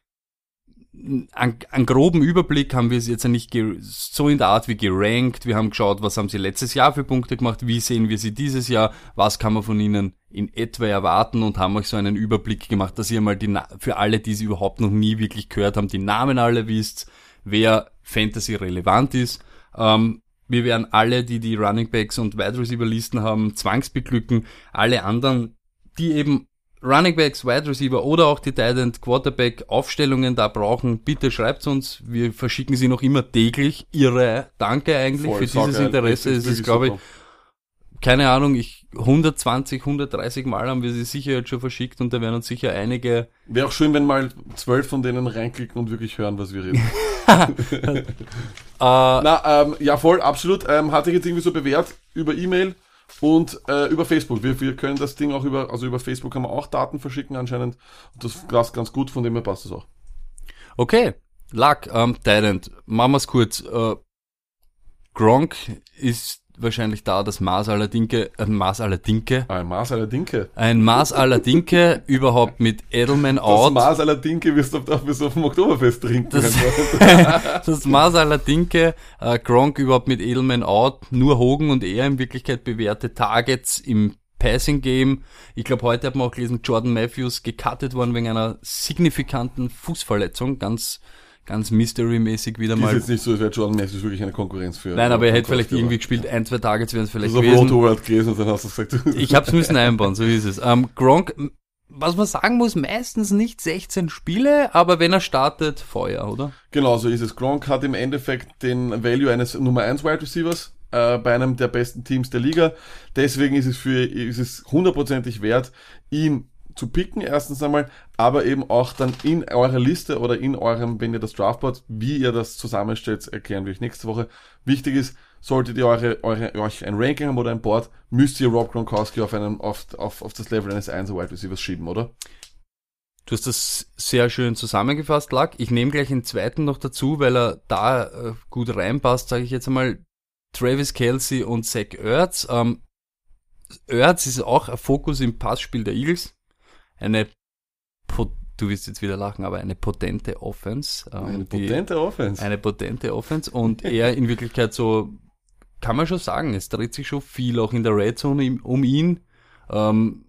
einen, groben Überblick haben wir es jetzt nicht so in der Art wie gerankt. Wir haben geschaut, was haben sie letztes Jahr für Punkte gemacht, wie sehen wir sie dieses Jahr, was kann man von ihnen in etwa erwarten und haben euch so einen Überblick gemacht, dass ihr mal die, Na- für alle, die sie überhaupt noch nie wirklich gehört haben, die Namen alle wisst, wer Fantasy relevant ist. Ähm, wir werden alle, die die Running Backs und Wide Receiver Listen haben, zwangsbeglücken. Alle anderen, die eben Running Backs, Wide Receiver oder auch die Tight End Quarterback Aufstellungen da brauchen, bitte schreibt uns. Wir verschicken sie noch immer täglich. Ihre Danke eigentlich Voll für dieses. Interesse. Es ist glaube ich, keine Ahnung, ich 120, 130 Mal haben wir sie sicher jetzt schon verschickt und da werden uns sicher einige Wäre auch schön, wenn mal zwölf von denen reinklicken und wirklich hören, was wir reden. äh, Na, ähm, ja, voll, absolut. Ähm, hatte ich jetzt irgendwie so bewährt über E-Mail und äh, über Facebook. Wir, wir können das Ding auch über, also über Facebook kann man auch Daten verschicken anscheinend. Und das passt ganz gut, von dem her passt das auch. Okay, Luck, ähm, Tyrant, machen wir's kurz. Äh, Gronk ist wahrscheinlich da das Maß aller Dinke, äh, Maß aller Dinke, ein Maß aller Dinke. ein Maß aller Dinke, überhaupt mit Edelman Das out. Maß aller Dinke wirst du auf, wirst du auf dem Oktoberfest trinken. Das- das Maß aller Dinke, äh, Gronk überhaupt mit Edelman out, nur Hogan und er in Wirklichkeit bewährte Targets im Passing Game. Ich glaube, heute hat man auch gelesen, Jordan Matthews gecuttet worden wegen einer signifikanten Fußverletzung, ganz, ganz mystery-mäßig wieder ist mal. jetzt nicht so, als wäre Jordan Matthews wirklich eine Konkurrenz für. Nein, aber er hätte vielleicht irgendwie gespielt, ein, zwei Targets wären es vielleicht Das ist auf gewesen. Road World gelesen und dann hast du gesagt, Ich hab's müssen einbauen, so ist es. Ähm, Gronk, was man sagen muss, meistens nicht 16 Spiele, aber wenn er startet, Feuer, oder? Genau, so ist es. Gronk hat im Endeffekt den Value eines Nummer 1 Wide Receivers äh, bei einem der besten Teams der Liga. Deswegen ist es für ist es hundertprozentig wert, ihn zu picken, erstens einmal, aber eben auch dann in eurer Liste oder in eurem, wenn ihr das Draftboard, wie ihr das zusammenstellt, erklären wir euch nächste Woche. Wichtig ist, solltet ihr eure, eure, euch ein Ranking haben oder ein Board, müsst ihr Rob Gronkowski auf, einem, auf, auf, auf das Level eines 1 Wide Receivers schieben, oder? Du hast das sehr schön zusammengefasst, Lack. Ich nehme gleich einen zweiten noch dazu, weil er da äh, gut reinpasst, sage ich jetzt einmal. Travis Kelsey und Zach Ertz. Ähm, Ertz ist auch ein Fokus im Passspiel der Eagles. Eine, du wirst jetzt wieder lachen, aber eine potente Offense. ähm, Eine die- potente Offense. eine potente Offense und er in Wirklichkeit so, kann man schon sagen, es dreht sich schon viel auch in der Red Zone um ihn. Ähm,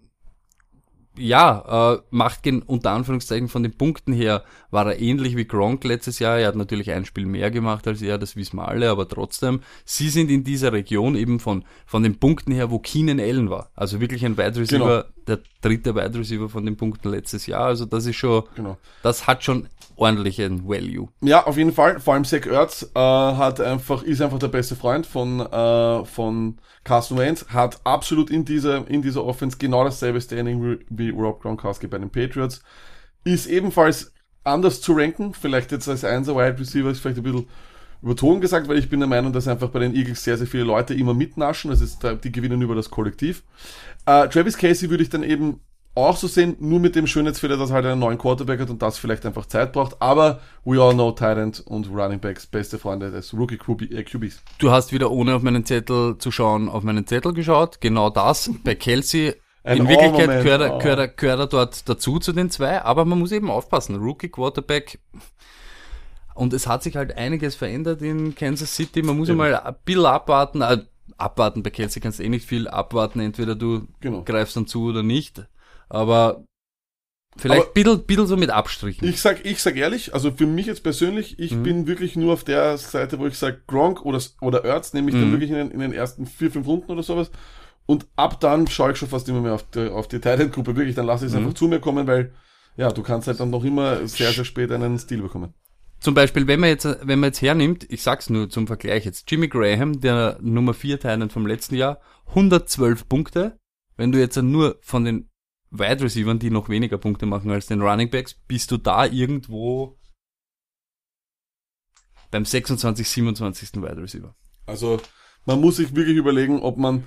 ja, äh, macht gen, unter Anführungszeichen von den Punkten her, war er ähnlich wie Gronk letztes Jahr. Er hat natürlich ein Spiel mehr gemacht als er, das wissen wir alle, aber trotzdem, sie sind in dieser Region eben von, von den Punkten her, wo Keenan Allen war. Also wirklich ein Wide Receiver, der dritte Wide Receiver von den Punkten letztes Jahr. Also das ist schon, Genau. das hat schon ordentlichen Value. Ja, auf jeden Fall. Vor allem Zach Ertz äh, hat einfach, ist einfach der beste Freund von, äh, von Carson Wentz, hat absolut in dieser, in dieser Offense genau dasselbe Standing wie- Rob Gronkowski bei den Patriots. Ist ebenfalls anders zu ranken, vielleicht jetzt als Einser Wide Receiver ist vielleicht ein bisschen überzogen gesagt, weil ich bin der Meinung, dass einfach bei den Eagles sehr, sehr viele Leute immer mitnaschen, das ist, die gewinnen über das Kollektiv. Äh, Travis Casey würde ich dann eben auch so sehen, nur mit dem Schönheitsfehler, dass er halt einen neuen Quarterback hat und das vielleicht einfach Zeit braucht. Aber we all know Tight und Running Backs, beste Freunde des Rookie QB, äh, QBs. Du hast wieder ohne auf meinen Zettel zu schauen, auf meinen Zettel geschaut. Genau das. Bei Kelsey Ein in Wirklichkeit gehört er, oh. gehört, er, gehört er dort dazu zu den zwei, aber man muss eben aufpassen. Rookie Quarterback. Und es hat sich halt einiges verändert in Kansas City. Man muss Eben. mal ein bisschen abwarten. Äh, abwarten, bei Kelsey kannst du eh nicht viel abwarten. Entweder du Genau. greifst dann zu oder nicht. Aber vielleicht ein bisschen, bisschen so mit Abstrichen. Ich sag, ich sag ehrlich, also für mich jetzt persönlich, ich Mhm. bin wirklich nur auf der Seite, wo ich sag Gronk oder, oder Ertz, nehme ich dann Mhm. wirklich in den, in den ersten vier, fünf Runden oder sowas. Und ab dann schaue ich schon fast immer mehr auf die, auf die Titan-Gruppe. Wirklich, dann lasse ich es Mhm. einfach zu mir kommen, weil, ja, du kannst halt dann noch immer sehr, sehr spät einen Stil bekommen. Zum Beispiel, wenn man jetzt, wenn man jetzt hernimmt, ich sag's nur zum Vergleich jetzt, Jimmy Graham, der Nummer 4 Teilen vom letzten Jahr, 112 Punkte. Wenn du jetzt nur von den Wide Receivers, die noch weniger Punkte machen als den Running Backs, bist du da irgendwo beim 26, 27. Wide Receiver. Also, man muss sich wirklich überlegen, ob man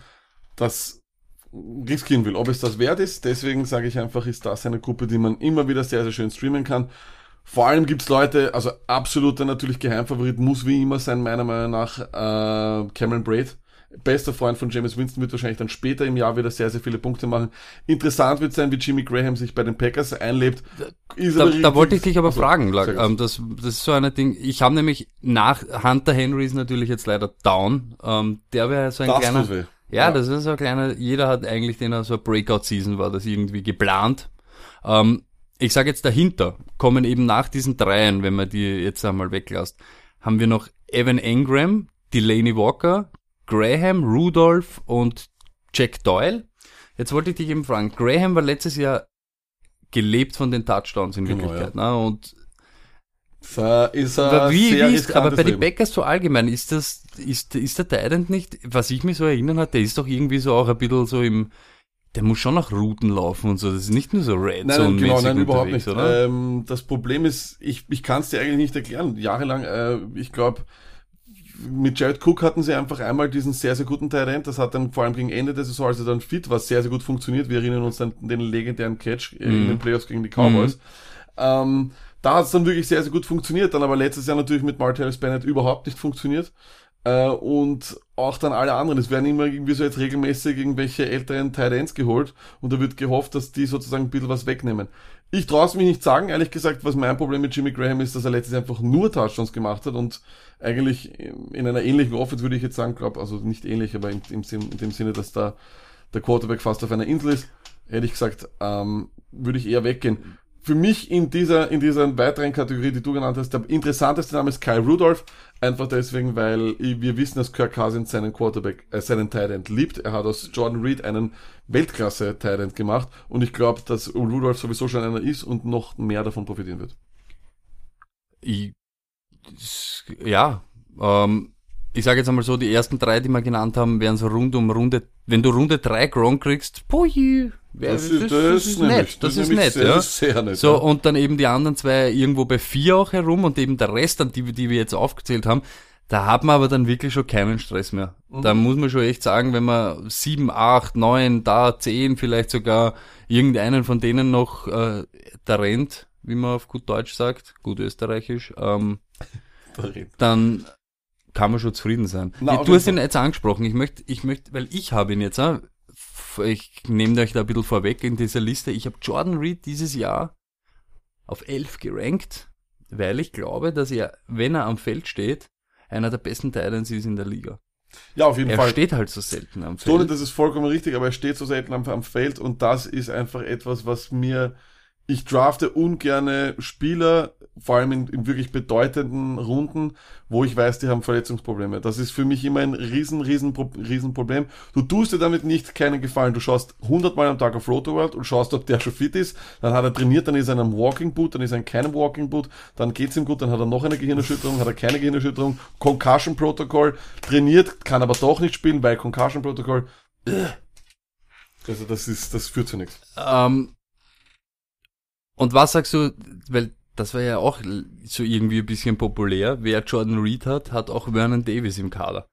das riskieren will, ob es das wert ist. Deswegen sage ich einfach, ist das eine Gruppe, die man immer wieder sehr, sehr schön streamen kann. Vor allem gibt's Leute, also absoluter natürlich Geheimfavorit muss wie immer sein, meiner Meinung nach, äh, Cameron Braid. Bester Freund von James Winston wird wahrscheinlich dann später im Jahr wieder sehr, sehr viele Punkte machen. Interessant wird sein, wie Jimmy Graham sich bei den Packers einlebt. Ist Da, da wollte ich dich aber Also, fragen, gut. ähm, das, das ist so ein Ding, ich habe nämlich nach, Hunter Henry ist natürlich jetzt leider down, ähm, der wäre so ein Das kleiner. Ja, Ja. das ist so ein kleiner, jeder hat eigentlich den so eine Breakout-Season war das irgendwie geplant. Ähm, ich sage jetzt dahinter, kommen eben nach diesen dreien, wenn man die jetzt einmal weglässt, haben wir noch Evan Engram, Delaney Walker, Graham, Rudolph und Jack Doyle. Jetzt wollte ich dich eben fragen, Graham war letztes Jahr gelebt von den Touchdowns in Genau, Wirklichkeit. Ne? Und Da ist er aber wie, wie ist, aber bei den. Packers so allgemein, ist das, ist, ist der Tyrant nicht, was ich mich so erinnern hat, der ist doch irgendwie so auch ein bisschen so im, der muss schon nach Routen laufen und so, das ist nicht nur so Red Nein, nein, genau, nein, überhaupt nicht. oder? Ähm, das Problem ist, ich, ich kann es dir eigentlich nicht erklären. Jahrelang, äh, ich glaube, mit Jared Cook hatten sie einfach einmal diesen sehr, sehr guten Talent. Das hat dann vor allem gegen Ende der Saison, als er dann fit war, sehr, sehr gut funktioniert. Wir erinnern uns an den legendären Catch äh, in Mhm. den Playoffs gegen die Cowboys. Ähm, da hat es dann wirklich sehr, sehr gut funktioniert. Dann aber letztes Jahr natürlich mit Martellus Bennett überhaupt nicht funktioniert. Äh, und auch dann alle anderen. Es werden immer irgendwie so jetzt regelmäßig irgendwelche älteren Tight Ends geholt und da wird gehofft, dass die sozusagen ein bisschen was wegnehmen. Ich traue es mich nicht sagen, ehrlich gesagt, was mein Problem mit Jimmy Graham ist, dass er letztes Jahr einfach nur Touchdowns gemacht hat und eigentlich in einer ähnlichen Offense würde ich jetzt sagen, glaube also nicht ähnlich, aber in, Sinn, in dem Sinne, dass da der Quarterback fast auf einer Insel ist, hätte ich gesagt, ähm, würde ich eher weggehen. Für mich in dieser, in dieser weiteren Kategorie, die du genannt hast, der interessanteste Name ist Kyle Rudolph. Einfach deswegen, weil wir wissen, dass Kirk Cousins seinen Quarterback, äh, seinen Tight liebt. Er hat aus Jordan Reed einen Weltklasse Tight gemacht. Und ich glaube, dass Rudolph sowieso schon einer ist und noch mehr davon profitieren wird. Ich, ja, ähm, ich sage jetzt einmal so, die ersten drei, die wir genannt haben, wären so rund um Runde, wenn du Runde drei Gronk kriegst, pui, wär- Das ist, das ist nämlich- nett, das ist nett, sehr, ja. Das sehr nett. So, ja. und dann eben die anderen zwei irgendwo bei vier auch herum und eben der Rest, an die, wir- die wir jetzt aufgezählt haben, da hat man aber dann wirklich schon keinen Stress mehr. Mhm. Da muss man schon echt sagen, wenn man sieben, acht, neun, da zehn, vielleicht sogar irgendeinen von denen noch äh, da rennt, wie man auf gut Deutsch sagt, gut österreichisch, ähm, dann kann man schon zufrieden sein. Na, du hast ihn jetzt angesprochen. Ich möchte, ich möchte, weil ich habe ihn jetzt, ich nehme euch da ein bisschen vorweg in dieser Liste. Ich habe Jordan Reed dieses Jahr auf 11 gerankt, weil ich glaube, dass er, wenn er am Feld steht, einer der besten Titans ist in der Liga. ja, auf jeden Er Fall. steht halt so selten am Feld. das ist vollkommen richtig, aber er steht so selten am, am Feld und das ist einfach etwas, was mir, ich drafte ungerne Spieler, vor allem in, in wirklich bedeutenden Runden, wo ich weiß, die haben Verletzungsprobleme. Das ist für mich immer ein riesen, riesen, riesen Problem. Du tust dir damit nicht keinen Gefallen. Du schaust 100 Mal am Tag auf Rotoworld und schaust, ob der schon fit ist. Dann hat er trainiert, dann ist er in einem Walking Boot, dann ist er in keinem Walking Boot, dann geht's ihm gut, dann hat er noch eine Gehirnerschütterung, hat er keine Gehirnerschütterung, Concussion Protocol, trainiert, kann aber doch nicht spielen, weil Concussion Protocol. Also das ist, das führt zu nichts. Ähm, und was sagst du, weil das war ja auch so irgendwie ein bisschen populär, wer Jordan Reed hat, hat auch Vernon Davis im Kader.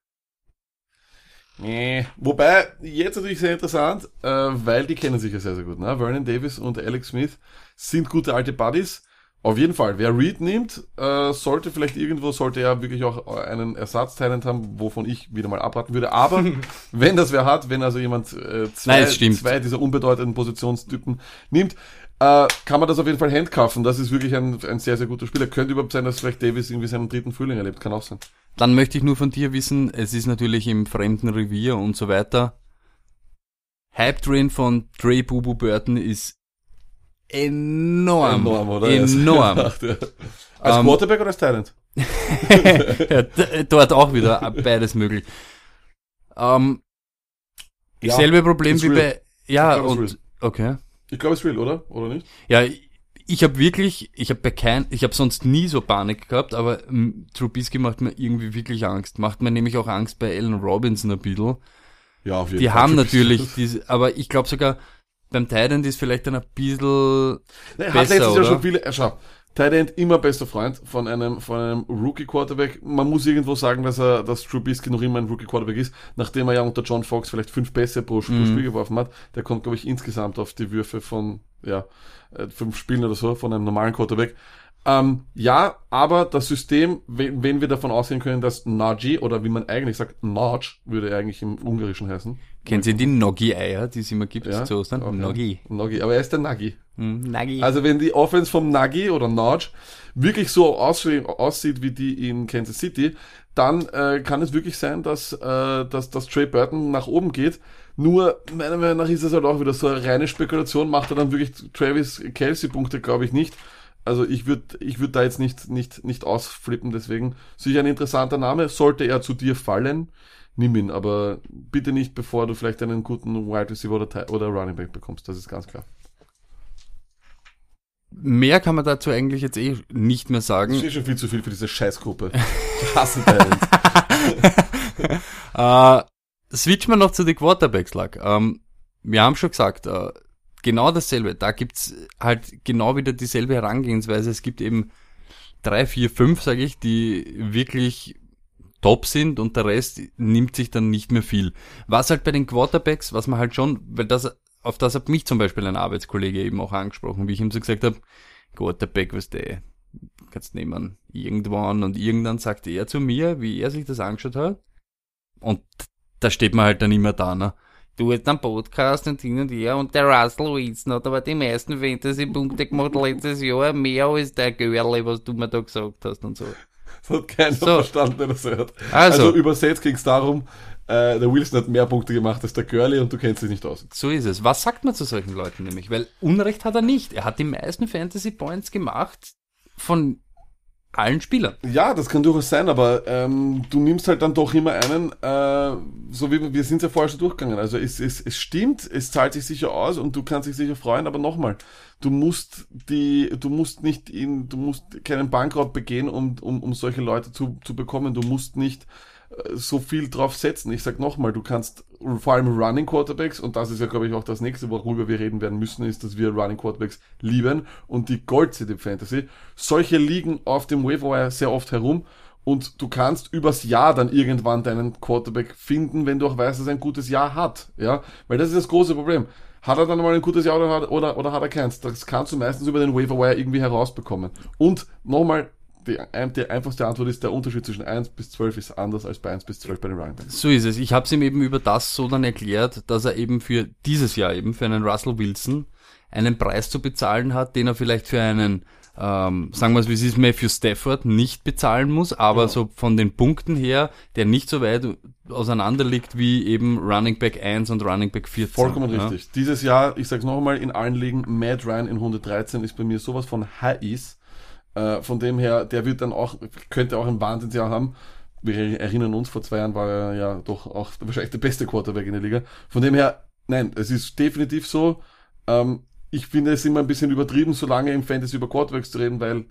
Nee. Wobei, jetzt natürlich sehr interessant, äh, weil die kennen sich ja sehr, sehr gut. Ne? Vernon Davis und Alex Smith sind gute alte Buddies. Auf jeden Fall, wer Reed nimmt, äh, sollte vielleicht irgendwo, sollte er wirklich auch einen Ersatztalent haben, wovon ich wieder mal abraten würde. Aber wenn das wer hat, wenn also jemand äh, zwei, Nein, zwei dieser unbedeutenden Positionstypen nimmt, äh, kann man das auf jeden Fall handcuffen. Das ist wirklich ein, ein sehr, sehr guter Spieler. Könnte überhaupt sein, dass vielleicht Davis irgendwie seinen dritten Frühling erlebt. Kann auch sein. Dann möchte ich nur von dir wissen, es ist natürlich im fremden Revier und so weiter. Hype Train von Dre Bubu Burton ist enorm. Enorm, oder? Enorm. Ja. Als Ähm, Quarterback oder als Talent? ja, dort auch wieder beides möglich. Ähm, Ja, selbe Problem wie real. bei, ja, und, okay. Ich glaube, es real, oder? Oder nicht? Ja, ich habe wirklich, ich habe bei kein, ich habe sonst nie so Panik gehabt, aber ähm, Trubisky macht mir irgendwie wirklich Angst. Macht mir nämlich auch Angst bei Allen Robinson ein bisschen. Ja, auf jeden Die Fall. haben natürlich diese, aber ich glaube sogar beim Titan ist vielleicht dann ein bisschen hat besser, letztes Jahr oder? schon viele, äh, schau, Tight End immer bester Freund von einem, von einem Rookie Quarterback. Man muss irgendwo sagen, dass er, dass Trubisky noch immer ein Rookie Quarterback ist, nachdem er ja unter John Fox vielleicht fünf Pässe pro, Mhm. Spiel geworfen hat. Der kommt, glaube ich, insgesamt auf die Würfe von, ja, äh, fünf Spielen oder so, von einem normalen Quarterback. Ähm, ja, aber das System, wenn, wenn wir davon ausgehen können, dass Nagy, oder wie man eigentlich sagt, Nagy, würde eigentlich im Ungarischen heißen. Kennen Sie die Noggi-Eier, die es immer gibt Ja, zu Ostern? okay. Noggi. Nagy, aber er ist der Nagy. Noggi. Also wenn die Offense vom Nagy oder Nagy wirklich so aussieht, wie die in Kansas City, dann äh, kann es wirklich sein, dass, äh, dass, dass Trey Burton nach oben geht. Nur, meiner Meinung nach ist es halt auch wieder so eine reine Spekulation, macht er dann wirklich Travis Kelsey Punkte, glaube ich nicht. Also ich würde ich würd da jetzt nicht, nicht, nicht ausflippen, deswegen sicher ein interessanter Name. Sollte er zu dir fallen, nimm ihn, aber bitte nicht, bevor du vielleicht einen guten Wide Receiver oder, oder Running Back bekommst, das ist ganz klar. Mehr kann man dazu eigentlich jetzt eh nicht mehr Das sagen. ist eh schon viel zu viel für diese Scheißgruppe. Ich hasse Titans. Äh, switchen wir noch zu den Quarterbacks, Luck. Ähm, wir haben schon gesagt, äh, genau dasselbe. Da gibt's halt genau wieder dieselbe Herangehensweise. Es gibt eben drei, vier, fünf, sage ich, die wirklich top sind und der Rest nimmt sich dann nicht mehr viel. Was halt bei den Quarterbacks, was man halt schon, weil das, auf das hat mich zum Beispiel ein Arbeitskollege eben auch angesprochen, wie ich ihm so gesagt habe, Quarterback, was der, kannst nehmen, irgendwann und irgendwann sagte er zu mir, wie er sich das angeschaut hat, und da steht man halt dann immer da, ne? Du hast einen Podcast und hin und her und der Russell Wilson hat aber die meisten Fantasy-Punkte gemacht letztes Jahr, mehr als der Görle, was du mir da gesagt hast und so. Das hat keiner So. verstanden, der das hört. Also. Also, übersetzt ging es darum, äh, der Wilson hat mehr Punkte gemacht als der Curly und du kennst dich nicht aus. So ist es. Was sagt man zu solchen Leuten nämlich? Weil Unrecht hat er nicht. Er hat die meisten Fantasy-Points gemacht von allen Spielern. Ja, das kann durchaus sein, aber ähm, du nimmst halt dann doch immer einen, äh, so wie wir sind ja vorher schon durchgegangen. Also es, es, es stimmt, es zahlt sich sicher aus und du kannst dich sicher freuen, aber nochmal, du musst die, du musst nicht in, du musst keinen Bankraub begehen, um, um, um solche Leute zu, zu bekommen. Du musst nicht so viel drauf setzen. Ich sag nochmal, du kannst vor allem Running Quarterbacks, und das ist ja, glaube ich, auch das nächste, worüber wir reden werden müssen, ist, dass wir Running Quarterbacks lieben und die Gold im Fantasy. Solche liegen auf dem Waiver sehr oft herum und du kannst übers Jahr dann irgendwann deinen Quarterback finden, wenn du auch weißt, dass er ein gutes Jahr hat. Ja, weil das ist das große Problem. Hat er dann mal ein gutes Jahr oder oder, oder hat er keins? Das kannst du meistens über den Waiver Wire irgendwie herausbekommen. Und nochmal, die, die einfachste Antwort ist, der Unterschied zwischen 1 bis 12 ist anders als bei 1 bis 12 bei den Running Backs. So ist es. Ich habe es ihm eben über das so dann erklärt, dass er eben für dieses Jahr eben für einen Russell Wilson einen Preis zu bezahlen hat, den er vielleicht für einen, ähm, sagen wir es wie es ist, Matthew Stafford nicht bezahlen muss, aber so von den Punkten her, der nicht so weit auseinander liegt wie eben Running Back 1 und Running Back 14. Vollkommen ja. richtig. Dieses Jahr, ich sag's nochmal, in allen Ligen, Matt Ryan in 113 ist bei mir sowas von High Äh, von dem her, der wird dann auch, könnte auch ein Wahnsinnsjahr haben. Wir erinnern uns, vor zwei Jahren war er ja doch auch wahrscheinlich der beste Quarterback in der Liga. Von dem her, nein, es ist definitiv so. Ähm, ich finde es immer ein bisschen übertrieben, so lange im Fantasy über Quarterbacks zu reden, weil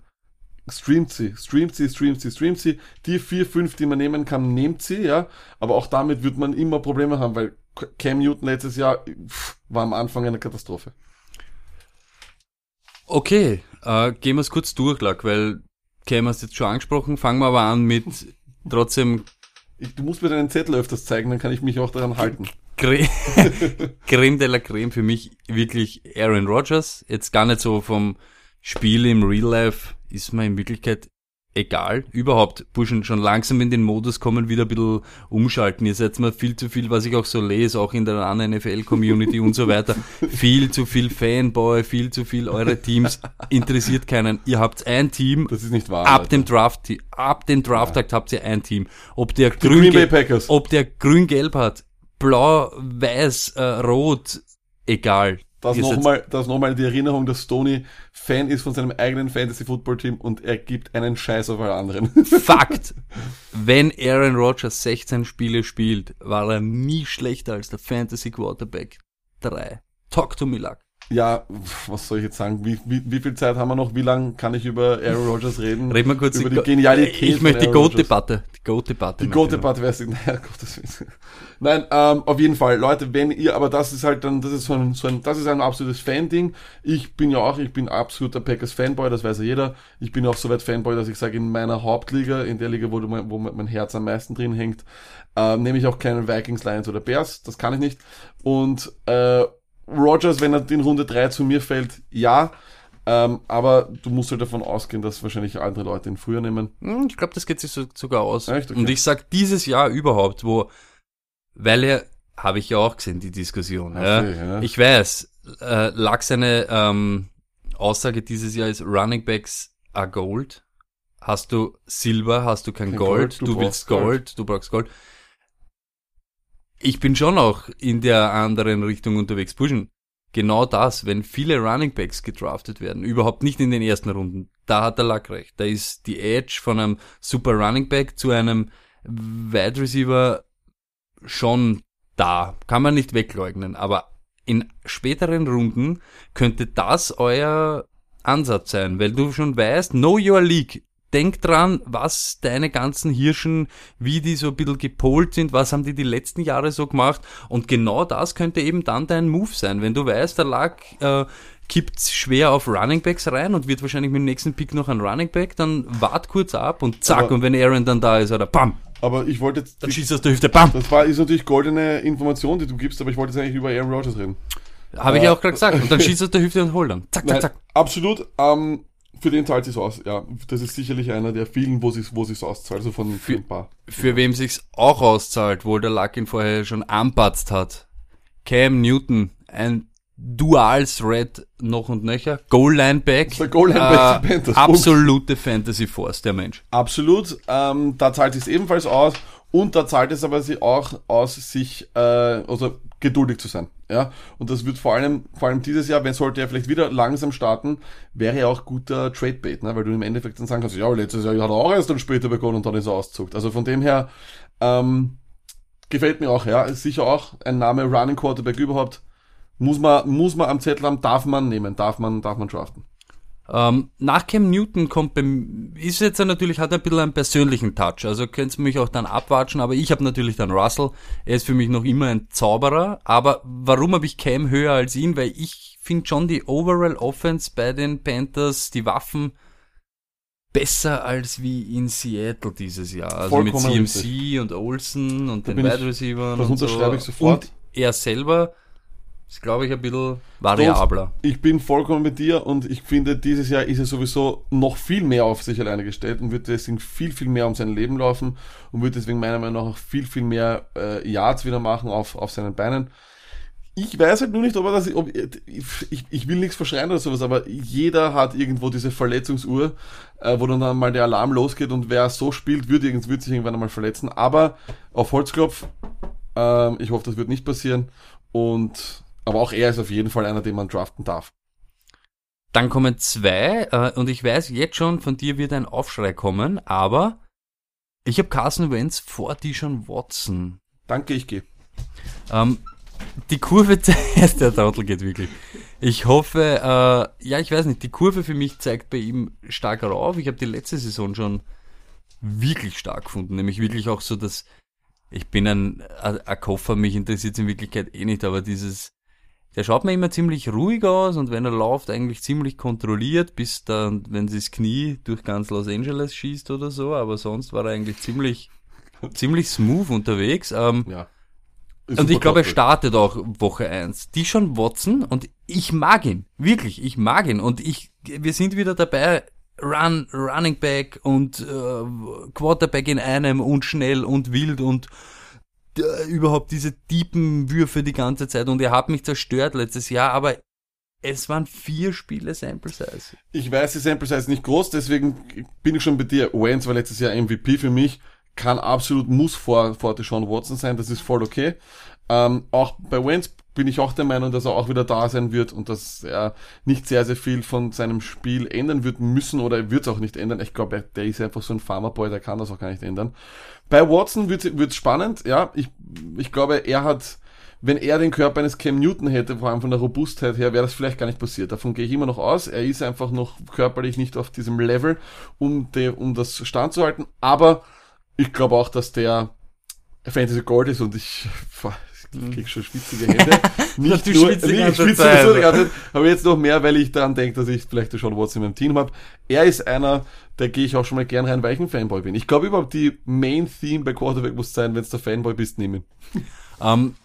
streamt sie, streamt sie, streamt sie, streamt sie. Die vier, fünf, die man nehmen kann, nehmt sie, ja. Aber auch damit wird man immer Probleme haben, weil Cam Newton letztes Jahr pff, war am Anfang eine Katastrophe. Okay, äh, gehen wir es kurz durch, Lack, weil Cam hast jetzt schon angesprochen, fangen wir aber an mit trotzdem Ich, du musst mir deinen Zettel öfters zeigen, dann kann ich mich auch daran halten. Cre Creme de la Creme für mich wirklich Aaron Rodgers. Jetzt gar nicht so vom Spiel im Real Life ist mir in Wirklichkeit egal. Überhaupt, Burschen, schon langsam in den Modus kommen, wieder ein bisschen umschalten. Ihr seid mir viel zu viel, was ich auch so lese, auch in der anderen NFL-Community und so weiter. Viel zu viel Fanboy, viel zu viel eure Teams. Interessiert keinen. Ihr habt ein Team. Das ist nicht wahr. Ab Leute. dem Draft, ab dem Drafttag habt ihr ein Team. Ob der Bay grün, grün-gelb hat, blau, weiß, äh, rot, egal. Das nochmal, das nochmal die Erinnerung, dass Stoney Fan ist von seinem eigenen Fantasy-Football-Team und er gibt einen Scheiß auf alle anderen. Fakt. Wenn Aaron Rodgers 16 Spiele spielt, war er nie schlechter als der Fantasy Quarterback 3. Talk to me, Luck. Ja, was soll ich jetzt sagen? Wie, wie, wie viel Zeit haben wir noch? Wie lange kann ich über Aaron Rodgers reden? Reden wir kurz über die Go- Genialität. Ich möchte die. Goat-Debatte. Die Goat-Debatte. Die. Goat-Debatte wäre es. Naja, Gottes Willen. Nein, ähm, auf jeden Fall, Leute, wenn ihr, aber das ist halt dann, das ist so ein, so ein das ist ein absolutes Fan-Ding. Ich bin ja auch, ich bin absoluter Packers-Fanboy, das weiß ja jeder. Ich bin auch so weit Fanboy, dass ich sage, in meiner Hauptliga, in der Liga, wo, du mein- wo mein Herz am meisten drin hängt, ähm, nehme ich auch keinen Vikings, Lions oder Bears. Das kann ich nicht. Und äh, Rogers, wenn er in Runde 3 zu mir fällt, ja. Ähm, aber du musst halt davon ausgehen, dass wahrscheinlich andere Leute ihn früher nehmen. Hm, Ich glaube, das geht sich so, sogar aus. Echt? Okay. Und ich sag dieses Jahr überhaupt, wo, weil er, habe ich ja auch gesehen, die Diskussion. Ach ja. ja. Ich weiß, äh, lag seine ähm, Aussage dieses Jahr ist Running Backs are Gold. Hast du Silber, hast du kein, Kein Gold, Gold, du du, willst Gold, du brauchst Gold. Ich bin schon auch in der anderen Richtung unterwegs. Burschen, genau das, wenn viele Running Backs gedraftet werden, überhaupt nicht in den ersten Runden, da hat der Luck recht. Da ist die Edge von einem super Running Back zu einem Wide Receiver schon da. Kann man nicht wegleugnen. Aber in späteren Runden könnte das euer Ansatz sein, weil du schon weißt, know your league. Denk dran, was deine ganzen Hirschen, wie die so ein bisschen gepolt sind, was haben die die letzten Jahre so gemacht und genau das könnte eben dann dein Move sein. Wenn du weißt, der Lack äh, kippt schwer auf Running Backs rein und wird wahrscheinlich mit dem nächsten Pick noch ein Running Back, dann wart kurz ab und zack, Aber- und wenn Aaron dann da ist, oder bam, Aber ich wollte jetzt, dann schießt er aus der Hüfte, bam. das war, ist natürlich goldene Information, die du gibst, aber ich wollte jetzt eigentlich über Aaron Rodgers reden. Habe ich Äh, ja auch gerade gesagt. Und dann schießt er aus der Hüfte und holt dann. Zack, zack, Nein, zack. absolut. Ähm, für den zahlt sich's aus. Ja, das ist sicherlich einer der vielen, wo sich's, wo sich's auszahlt. Also von für ein paar. Für wem sich's auch auszahlt, wo der Luck ihn vorher schon anpatzt hat. Cam Newton, ein Dual-Threat noch und nöcher. Goal-Line-Back. Der Goal-Line-Back der Panthers. Absolute Fantasy-Force, der Mensch. Absolut. Ähm, da zahlt es ebenfalls aus. Und da zahlt es aber sie auch aus, sich äh, also geduldig zu sein. Ja, und das wird vor allem, vor allem dieses Jahr, wenn sollte er vielleicht wieder langsam starten, wäre ja auch guter Trade-Bait, ne? weil du im Endeffekt dann sagen kannst, ja, letztes Jahr hat er auch erst dann später begonnen und dann ist er ausgezuckt. Also von dem her, ähm, gefällt mir auch, ja, ist sicher auch ein Name, Running Quarterback überhaupt, muss man, muss man am Zettel haben, darf man nehmen, darf man, darf man draften. Ähm, nach Cam Newton kommt beim, ist jetzt natürlich, hat er ein bisschen einen persönlichen Touch. Also könnt ihr mich auch dann abwatschen, aber ich habe natürlich dann Russell. Er ist für mich noch immer ein Zauberer. Aber warum habe ich Cam höher als ihn? Weil ich finde schon die Overall Offense bei den Panthers, die Waffen, besser als wie in Seattle dieses Jahr. Also Vollkommen mit CMC und Olsen und den bin ich- Wide Receivers das und so. unterschreibe ich sofort. Und er selber ist, glaube ich, ein bisschen variabler. Ich bin vollkommen mit dir und ich finde, dieses Jahr ist er sowieso noch viel mehr auf sich alleine gestellt und wird deswegen viel, viel mehr um sein Leben laufen und wird deswegen meiner Meinung nach auch viel, viel mehr äh, Yards wieder machen auf, auf seinen Beinen. Ich weiß halt nur nicht, ob er das, ob, ich, ich will nichts verschreien oder sowas, aber jeder hat irgendwo diese Verletzungsuhr, äh, wo dann, dann mal der Alarm losgeht und wer so spielt, wird, irgend- wird sich irgendwann einmal verletzen. Aber auf Holzklopf, ähm, ich hoffe, das wird nicht passieren. Und aber auch er ist auf jeden Fall einer, den man draften darf. Dann kommen zwei, äh, und ich weiß jetzt schon, von dir wird ein Aufschrei kommen, aber ich habe Carson Wentz vor Dijon Watson. Danke, ich gehe. Ähm, die Kurve zuerst, der Trottel geht wirklich. Ich hoffe, äh, ja, ich weiß nicht, die Kurve für mich zeigt bei ihm stark rauf. Ich habe die letzte Saison schon wirklich stark gefunden, nämlich wirklich auch so, dass ich bin ein, ein, ein Koffer, mich interessiert in Wirklichkeit eh nicht, aber dieses, der schaut mir immer ziemlich ruhig aus und wenn er läuft, eigentlich ziemlich kontrolliert, bis dann, wenn sie das Knie durch ganz Los Angeles schießt oder so, aber sonst war er eigentlich ziemlich ziemlich smooth unterwegs. Ähm, Ja. und ich glaube, er startet auch Woche eins. Die schon Watson und ich mag ihn. Wirklich, ich mag ihn. Und ich, wir sind wieder dabei, Run, Running Back und äh, Quarterback in einem und schnell und wild und überhaupt diese tiefen Würfe die ganze Zeit. Und er hat mich zerstört letztes Jahr, aber es waren vier Spiele Sample Size. Ich weiß, die Sample Size ist nicht groß, deswegen bin ich schon bei dir. Wentz war letztes Jahr MVP für mich, kann absolut, muss vor, vor Deshaun Watson sein, das ist voll okay. Ähm, auch bei Wentz bin ich auch der Meinung, dass er auch wieder da sein wird und dass er nicht sehr, sehr viel von seinem Spiel ändern wird müssen oder er wird es auch nicht ändern. Ich glaube, der ist einfach so ein Farmerboy, der kann das auch gar nicht ändern. Bei Watson wird es spannend, ja. Ich, ich glaube, er hat, wenn er den Körper eines Cam Newton hätte, vor allem von der Robustheit her, wäre das vielleicht gar nicht passiert. Davon gehe ich immer noch aus. Er ist einfach noch körperlich nicht auf diesem Level, um, de, um das standzuhalten. Aber ich glaube auch, dass der Fantasy Gold ist und ich, ich krieg schon schwitzige Hände. Nicht Du nur, schwitzt die nee, ich schwitze Zeit. sowieso die ganze Zeit, aber jetzt noch mehr, weil ich daran denke, dass ich vielleicht schon Watson in meinem Team habe. Er ist einer, da gehe ich auch schon mal gern rein, weil ich ein Fanboy bin. Ich glaube überhaupt, die Main Theme bei Quarterback muss sein, wenn du der Fanboy bist, nehmen. Ähm,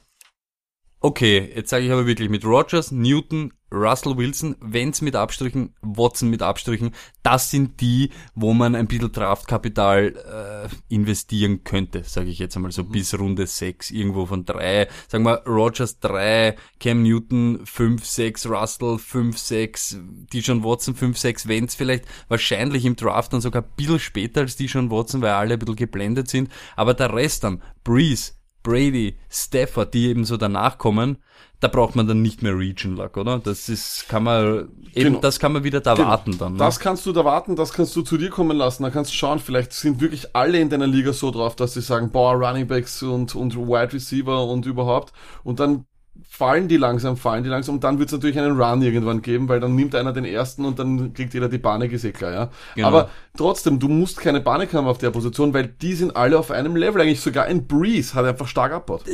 okay, jetzt sage ich aber wirklich mit Rogers, Newton, Russell Wilson, Wentz mit Abstrichen, Watson mit Abstrichen, das sind die, wo man ein bisschen Draftkapital äh, investieren könnte, sage ich jetzt einmal so bis Runde 6, irgendwo von 3, sagen wir Rogers 3, Cam Newton 5, 6, Russell 5, 6, Dijon Watson 5, 6, Wentz vielleicht wahrscheinlich im Draft dann sogar ein bisschen später als Dijon Watson, weil alle ein bisschen geblendet sind, aber der Rest dann, Breeze, Brady, Stafford, die eben so danach kommen, da braucht man dann nicht mehr Region Luck, oder? Das ist, kann man, eben, Genau. das kann man wieder da Genau. warten dann. Ne? Das kannst du da warten, das kannst du zu dir kommen lassen. Da kannst du schauen, vielleicht sind wirklich alle in deiner Liga so drauf, dass sie sagen, boah, Running Backs und, und Wide Receiver und überhaupt. Und dann fallen die langsam, fallen die langsam. Und dann wird es natürlich einen Run irgendwann geben, weil dann nimmt einer den ersten und dann kriegt jeder die Panik, ist eh klar, ja. Genau. Aber trotzdem, du musst keine Panik haben auf der Position, weil die sind alle auf einem Level. Eigentlich sogar ein Breeze hat einfach stark abgebaut.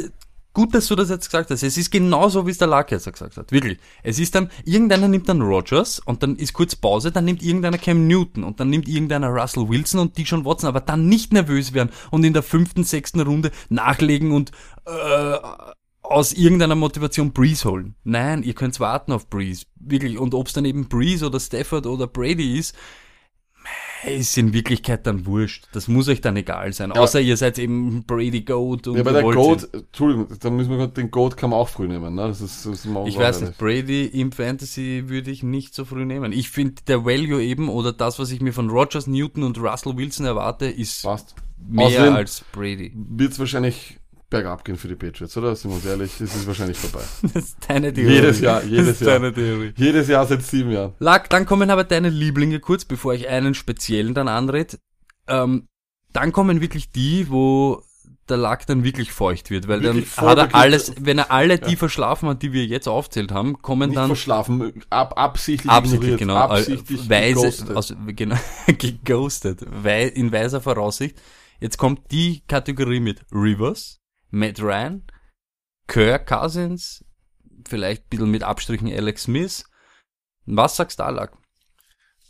Gut, dass du das jetzt gesagt hast. Es ist genauso, wie es der Luck jetzt gesagt hat. Wirklich. Es ist dann, irgendeiner nimmt dann Rogers und dann ist kurz Pause, dann nimmt irgendeiner Cam Newton und dann nimmt irgendeiner Russell Wilson und die schon Watson, aber dann nicht nervös werden und in der fünften, sechsten Runde nachlegen und äh, aus irgendeiner Motivation Breeze holen. Nein, ihr könnt warten auf Breeze. Wirklich. Und ob es dann eben Breeze oder Stafford oder Brady ist, ist in Wirklichkeit dann wurscht. Das muss euch dann egal sein. Außer ihr seid eben Brady Goat und Ja, bei der Goat, ihn. Entschuldigung, da müssen wir den Goat kann man auch früh nehmen, ne? Das ist, das machen Ich weiß nicht, Brady im Fantasy würde ich nicht so früh nehmen. Ich finde, der Value eben oder das, was ich mir von Rogers, Newton und Russell Wilson erwarte, ist Passt. mehr Außerdem- als Brady. wird es wahrscheinlich bergab gehen für die Patriots, oder? Sind wir uns ehrlich, es ist wahrscheinlich vorbei. Das ist deine Theorie. Jedes Jahr, das jedes ist Jahr. deine Theorie. Jedes Jahr seit sieben Jahren. Lack, dann kommen aber deine Lieblinge kurz, bevor ich einen speziellen dann anred. Ähm, dann kommen wirklich die, wo der Lack dann wirklich feucht wird, weil Wirklich dann hat er alles, wenn er alle die verschlafen hat, die wir jetzt aufzählt haben, kommen Nicht dann verschlafen, ab, absichtlich, Absichtlich, genau. absichtlich äh, weise, geghostet. aus, genau, geghostet. Wei, in weiser Voraussicht. Jetzt kommt die Kategorie mit Rivers, Matt Ryan, Kirk Cousins, vielleicht ein bisschen mit Abstrichen Alex Smith. Was sagst du, Alak?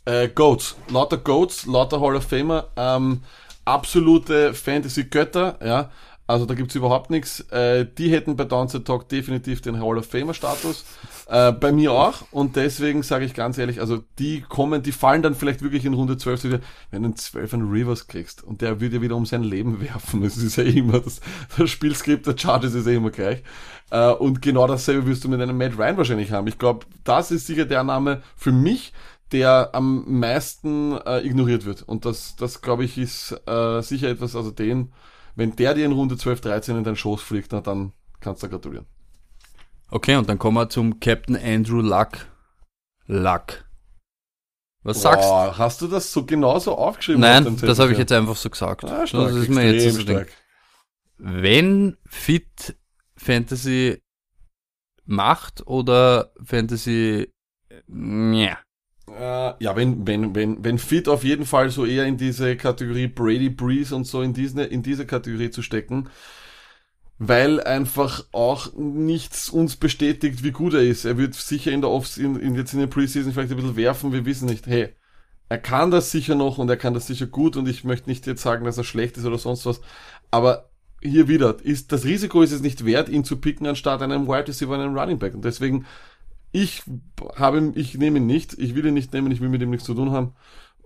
Äh, Goats, lauter Goats, lauter Hall of Famer, ähm, absolute Fantasy-Götter, ja. Also da gibt's überhaupt nichts. Äh, die hätten bei Downside Talk definitiv den Hall of Famer-Status. Äh, bei mir auch. Und deswegen sage ich ganz ehrlich, also die kommen, die fallen dann vielleicht wirklich in Runde 12 wieder, wenn du einen 12 einen Rivers kriegst. Und der wird ja wieder um sein Leben werfen. Das ist ja immer, das, das Spielskript der Chargers ist ja immer gleich. Äh, und genau dasselbe wirst du mit einem Matt Ryan wahrscheinlich haben. Ich glaube, das ist sicher der Name für mich, der am meisten äh, ignoriert wird. Und das, das glaube ich, ist äh, sicher etwas, also den, wenn der dir in Runde 12, 13 in deinen Schoß fliegt, na, dann kannst du gratulieren. Okay, und dann kommen wir zum Captain Andrew Luck. Luck. Was sagst du? Boah, hast du das so genauso aufgeschrieben? auf Nein, das habe ich jetzt einfach so gesagt. Ah, stark, das ist mir jetzt so stark. Wenn Fit Fantasy macht oder Fantasy ja. Äh, ja, wenn, wenn, wenn, wenn fit auf jeden Fall so eher in diese Kategorie Brady Breeze und so in diese, in diese Kategorie zu stecken, weil einfach auch nichts uns bestätigt, wie gut er ist. Er wird sicher in der Off, in, in, jetzt in der Preseason vielleicht ein bisschen werfen, wir wissen nicht, hey, er kann das sicher noch und er kann das sicher gut und ich möchte nicht jetzt sagen, dass er schlecht ist oder sonst was, aber hier wieder, ist, das Risiko ist es nicht wert, ihn zu picken, anstatt einem Wide Receiver einem Running Back. Und deswegen, ich habe, ich nehme ihn nicht, ich will ihn nicht nehmen, ich will mit ihm nichts zu tun haben.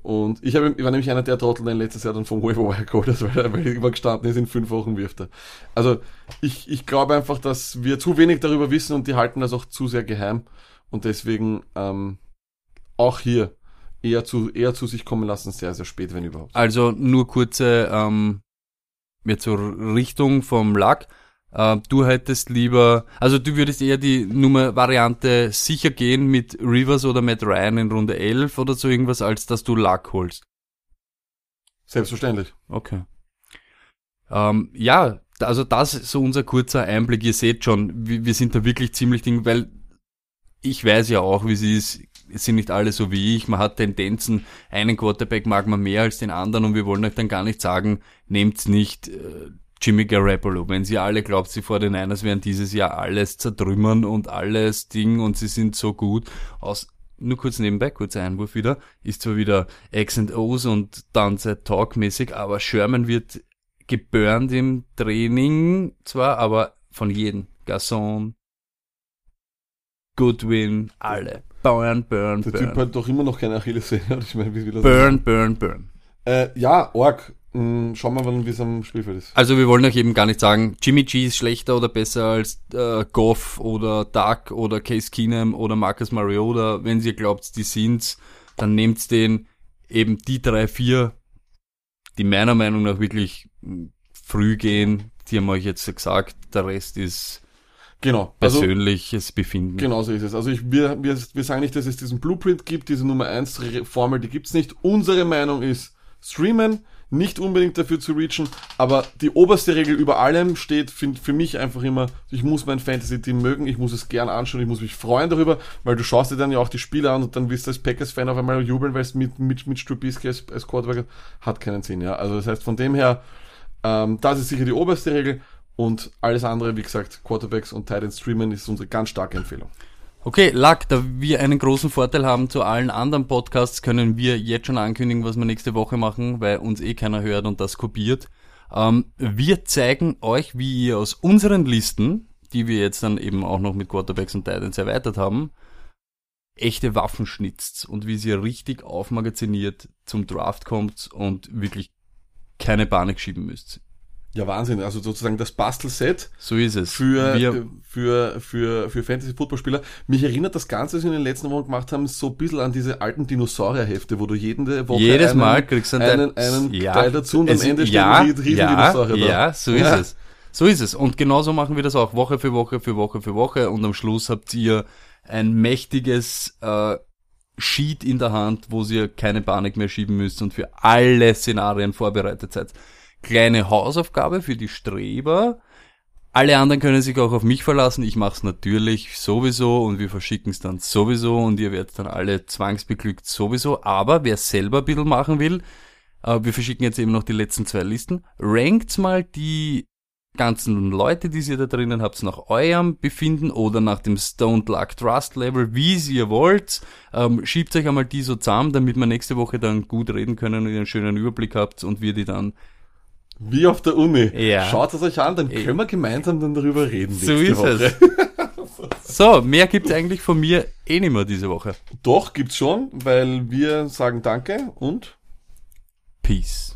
Und ich, habe, ich war nämlich einer der Trottel, der letztes Jahr dann vom Waiver geholt hat, weil, weil er immer gestanden ist, in fünf Wochen wirft er. Also ich, ich glaube einfach, dass wir zu wenig darüber wissen und die halten das auch zu sehr geheim. Und deswegen ähm, auch hier eher zu, eher zu sich kommen lassen, sehr, sehr spät, wenn überhaupt. Also nur kurze ähm, jetzt zur Richtung vom Lack. Äh, du hättest lieber, also du würdest eher die Nummer Variante sicher gehen mit Rivers oder Matt Ryan in Runde 11 oder so irgendwas, als dass du Luck holst. Selbstverständlich. Okay. Ähm, ja, also das ist so unser kurzer Einblick. Ihr seht schon, wir, wir sind da wirklich ziemlich ding, weil ich weiß ja auch, wie sie ist. Es sind nicht alle so wie ich. Man hat Tendenzen, einen Quarterback mag man mehr als den anderen und wir wollen euch dann gar nicht sagen, nehmt nicht äh, Jimmy Garoppolo. Wenn sie alle glaubt, sie vor den Niners werden dieses Jahr alles zertrümmern und alles Ding und sie sind so gut. Aus, nur kurz nebenbei, kurzer Einwurf wieder, ist zwar wieder X and O's und Downside Talk mäßig, aber Sherman wird geburnt im Training zwar, aber von jedem. Gasson, Goodwin, alle. Burn, burn, Der burn. Typ hat doch immer noch keine Achillessehne. Ich meine, wie will er Burn, burn, burn. Äh, ja, Org. Hm, Schauen wir mal, wie es am Spielfeld ist. Also wir wollen euch eben gar nicht sagen, Jimmy G ist schlechter oder besser als äh, Goff oder Duck oder Case Keenum oder Marcus Mariota. Wenn ihr glaubt, die sind's, dann nehmt den eben die drei, vier, die meiner Meinung nach wirklich mh, früh gehen. Die haben euch jetzt gesagt, der Rest ist Genau. Also, persönliches Befinden. Genau so ist es. Also ich, wir, wir, wir sagen nicht, dass es diesen Blueprint gibt, diese Nummer 1 Formel, die gibt's nicht. Unsere Meinung ist streamen, nicht unbedingt dafür zu reachen, aber die oberste Regel über allem steht für, für mich einfach immer, ich muss mein Fantasy-Team mögen, ich muss es gern anschauen, ich muss mich freuen darüber, weil du schaust dir dann ja auch die Spiele an und dann wirst du als Packers-Fan auf einmal jubeln, weil es mit, mit, mit Strubisky als, als Quarterback hat keinen Sinn, ja. Also das heißt, von dem her, ähm, das ist sicher die oberste Regel und alles andere, wie gesagt, Quarterbacks und Titans streamen ist unsere ganz starke Empfehlung. Okay, Lack, da wir einen großen Vorteil haben zu allen anderen Podcasts, können wir jetzt schon ankündigen, was wir nächste Woche machen, weil uns eh keiner hört und das kopiert. Ähm, wir zeigen euch, wie ihr aus unseren Listen, die wir jetzt dann eben auch noch mit Quarterbacks und Titans erweitert haben, echte Waffen schnitzt und wie sie richtig aufmagaziniert zum Draft kommt und wirklich keine Panik schieben müsst. Ja, Wahnsinn. Also sozusagen das Bastelset So ist es. für, wir, für, für, für Fantasy-Footballspieler. Mich erinnert das Ganze, was wir in den letzten Wochen gemacht haben, so ein bisschen an diese alten Dinosaurierhefte, wo du jede Woche jedes einen, Mal kriegst du einen, einen Teil dazu und am Ende steht ja, ein riesen ja, Dinosaurier da. ja, so ist Ja. es. So ist es. Und genauso machen wir das auch Woche für Woche für Woche für Woche und am Schluss habt ihr ein mächtiges äh, Sheet in der Hand, wo ihr keine Panik mehr schieben müsst und für alle Szenarien vorbereitet seid. Kleine Hausaufgabe für die Streber. Alle anderen können sich auch auf mich verlassen. Ich mache es natürlich sowieso und wir verschicken es dann sowieso und ihr werdet dann alle zwangsbeglückt sowieso. Aber wer selber ein bisschen machen will, äh, wir verschicken jetzt eben noch die letzten zwei Listen. Rankt mal die ganzen Leute, die ihr da drinnen habt, nach eurem Befinden oder nach dem Stone Luck Trust Level, wie ihr wollt. Ähm, schiebt euch einmal die so zusammen, damit wir nächste Woche dann gut reden können und ihr einen schönen Überblick habt und wir die dann Wie auf der Uni. Ja. Schaut es euch an, dann können wir gemeinsam dann darüber reden. So ist Woche. es. So, mehr gibt's eigentlich von mir eh nicht mehr diese Woche. Doch, gibt's schon, weil wir sagen Danke und Peace.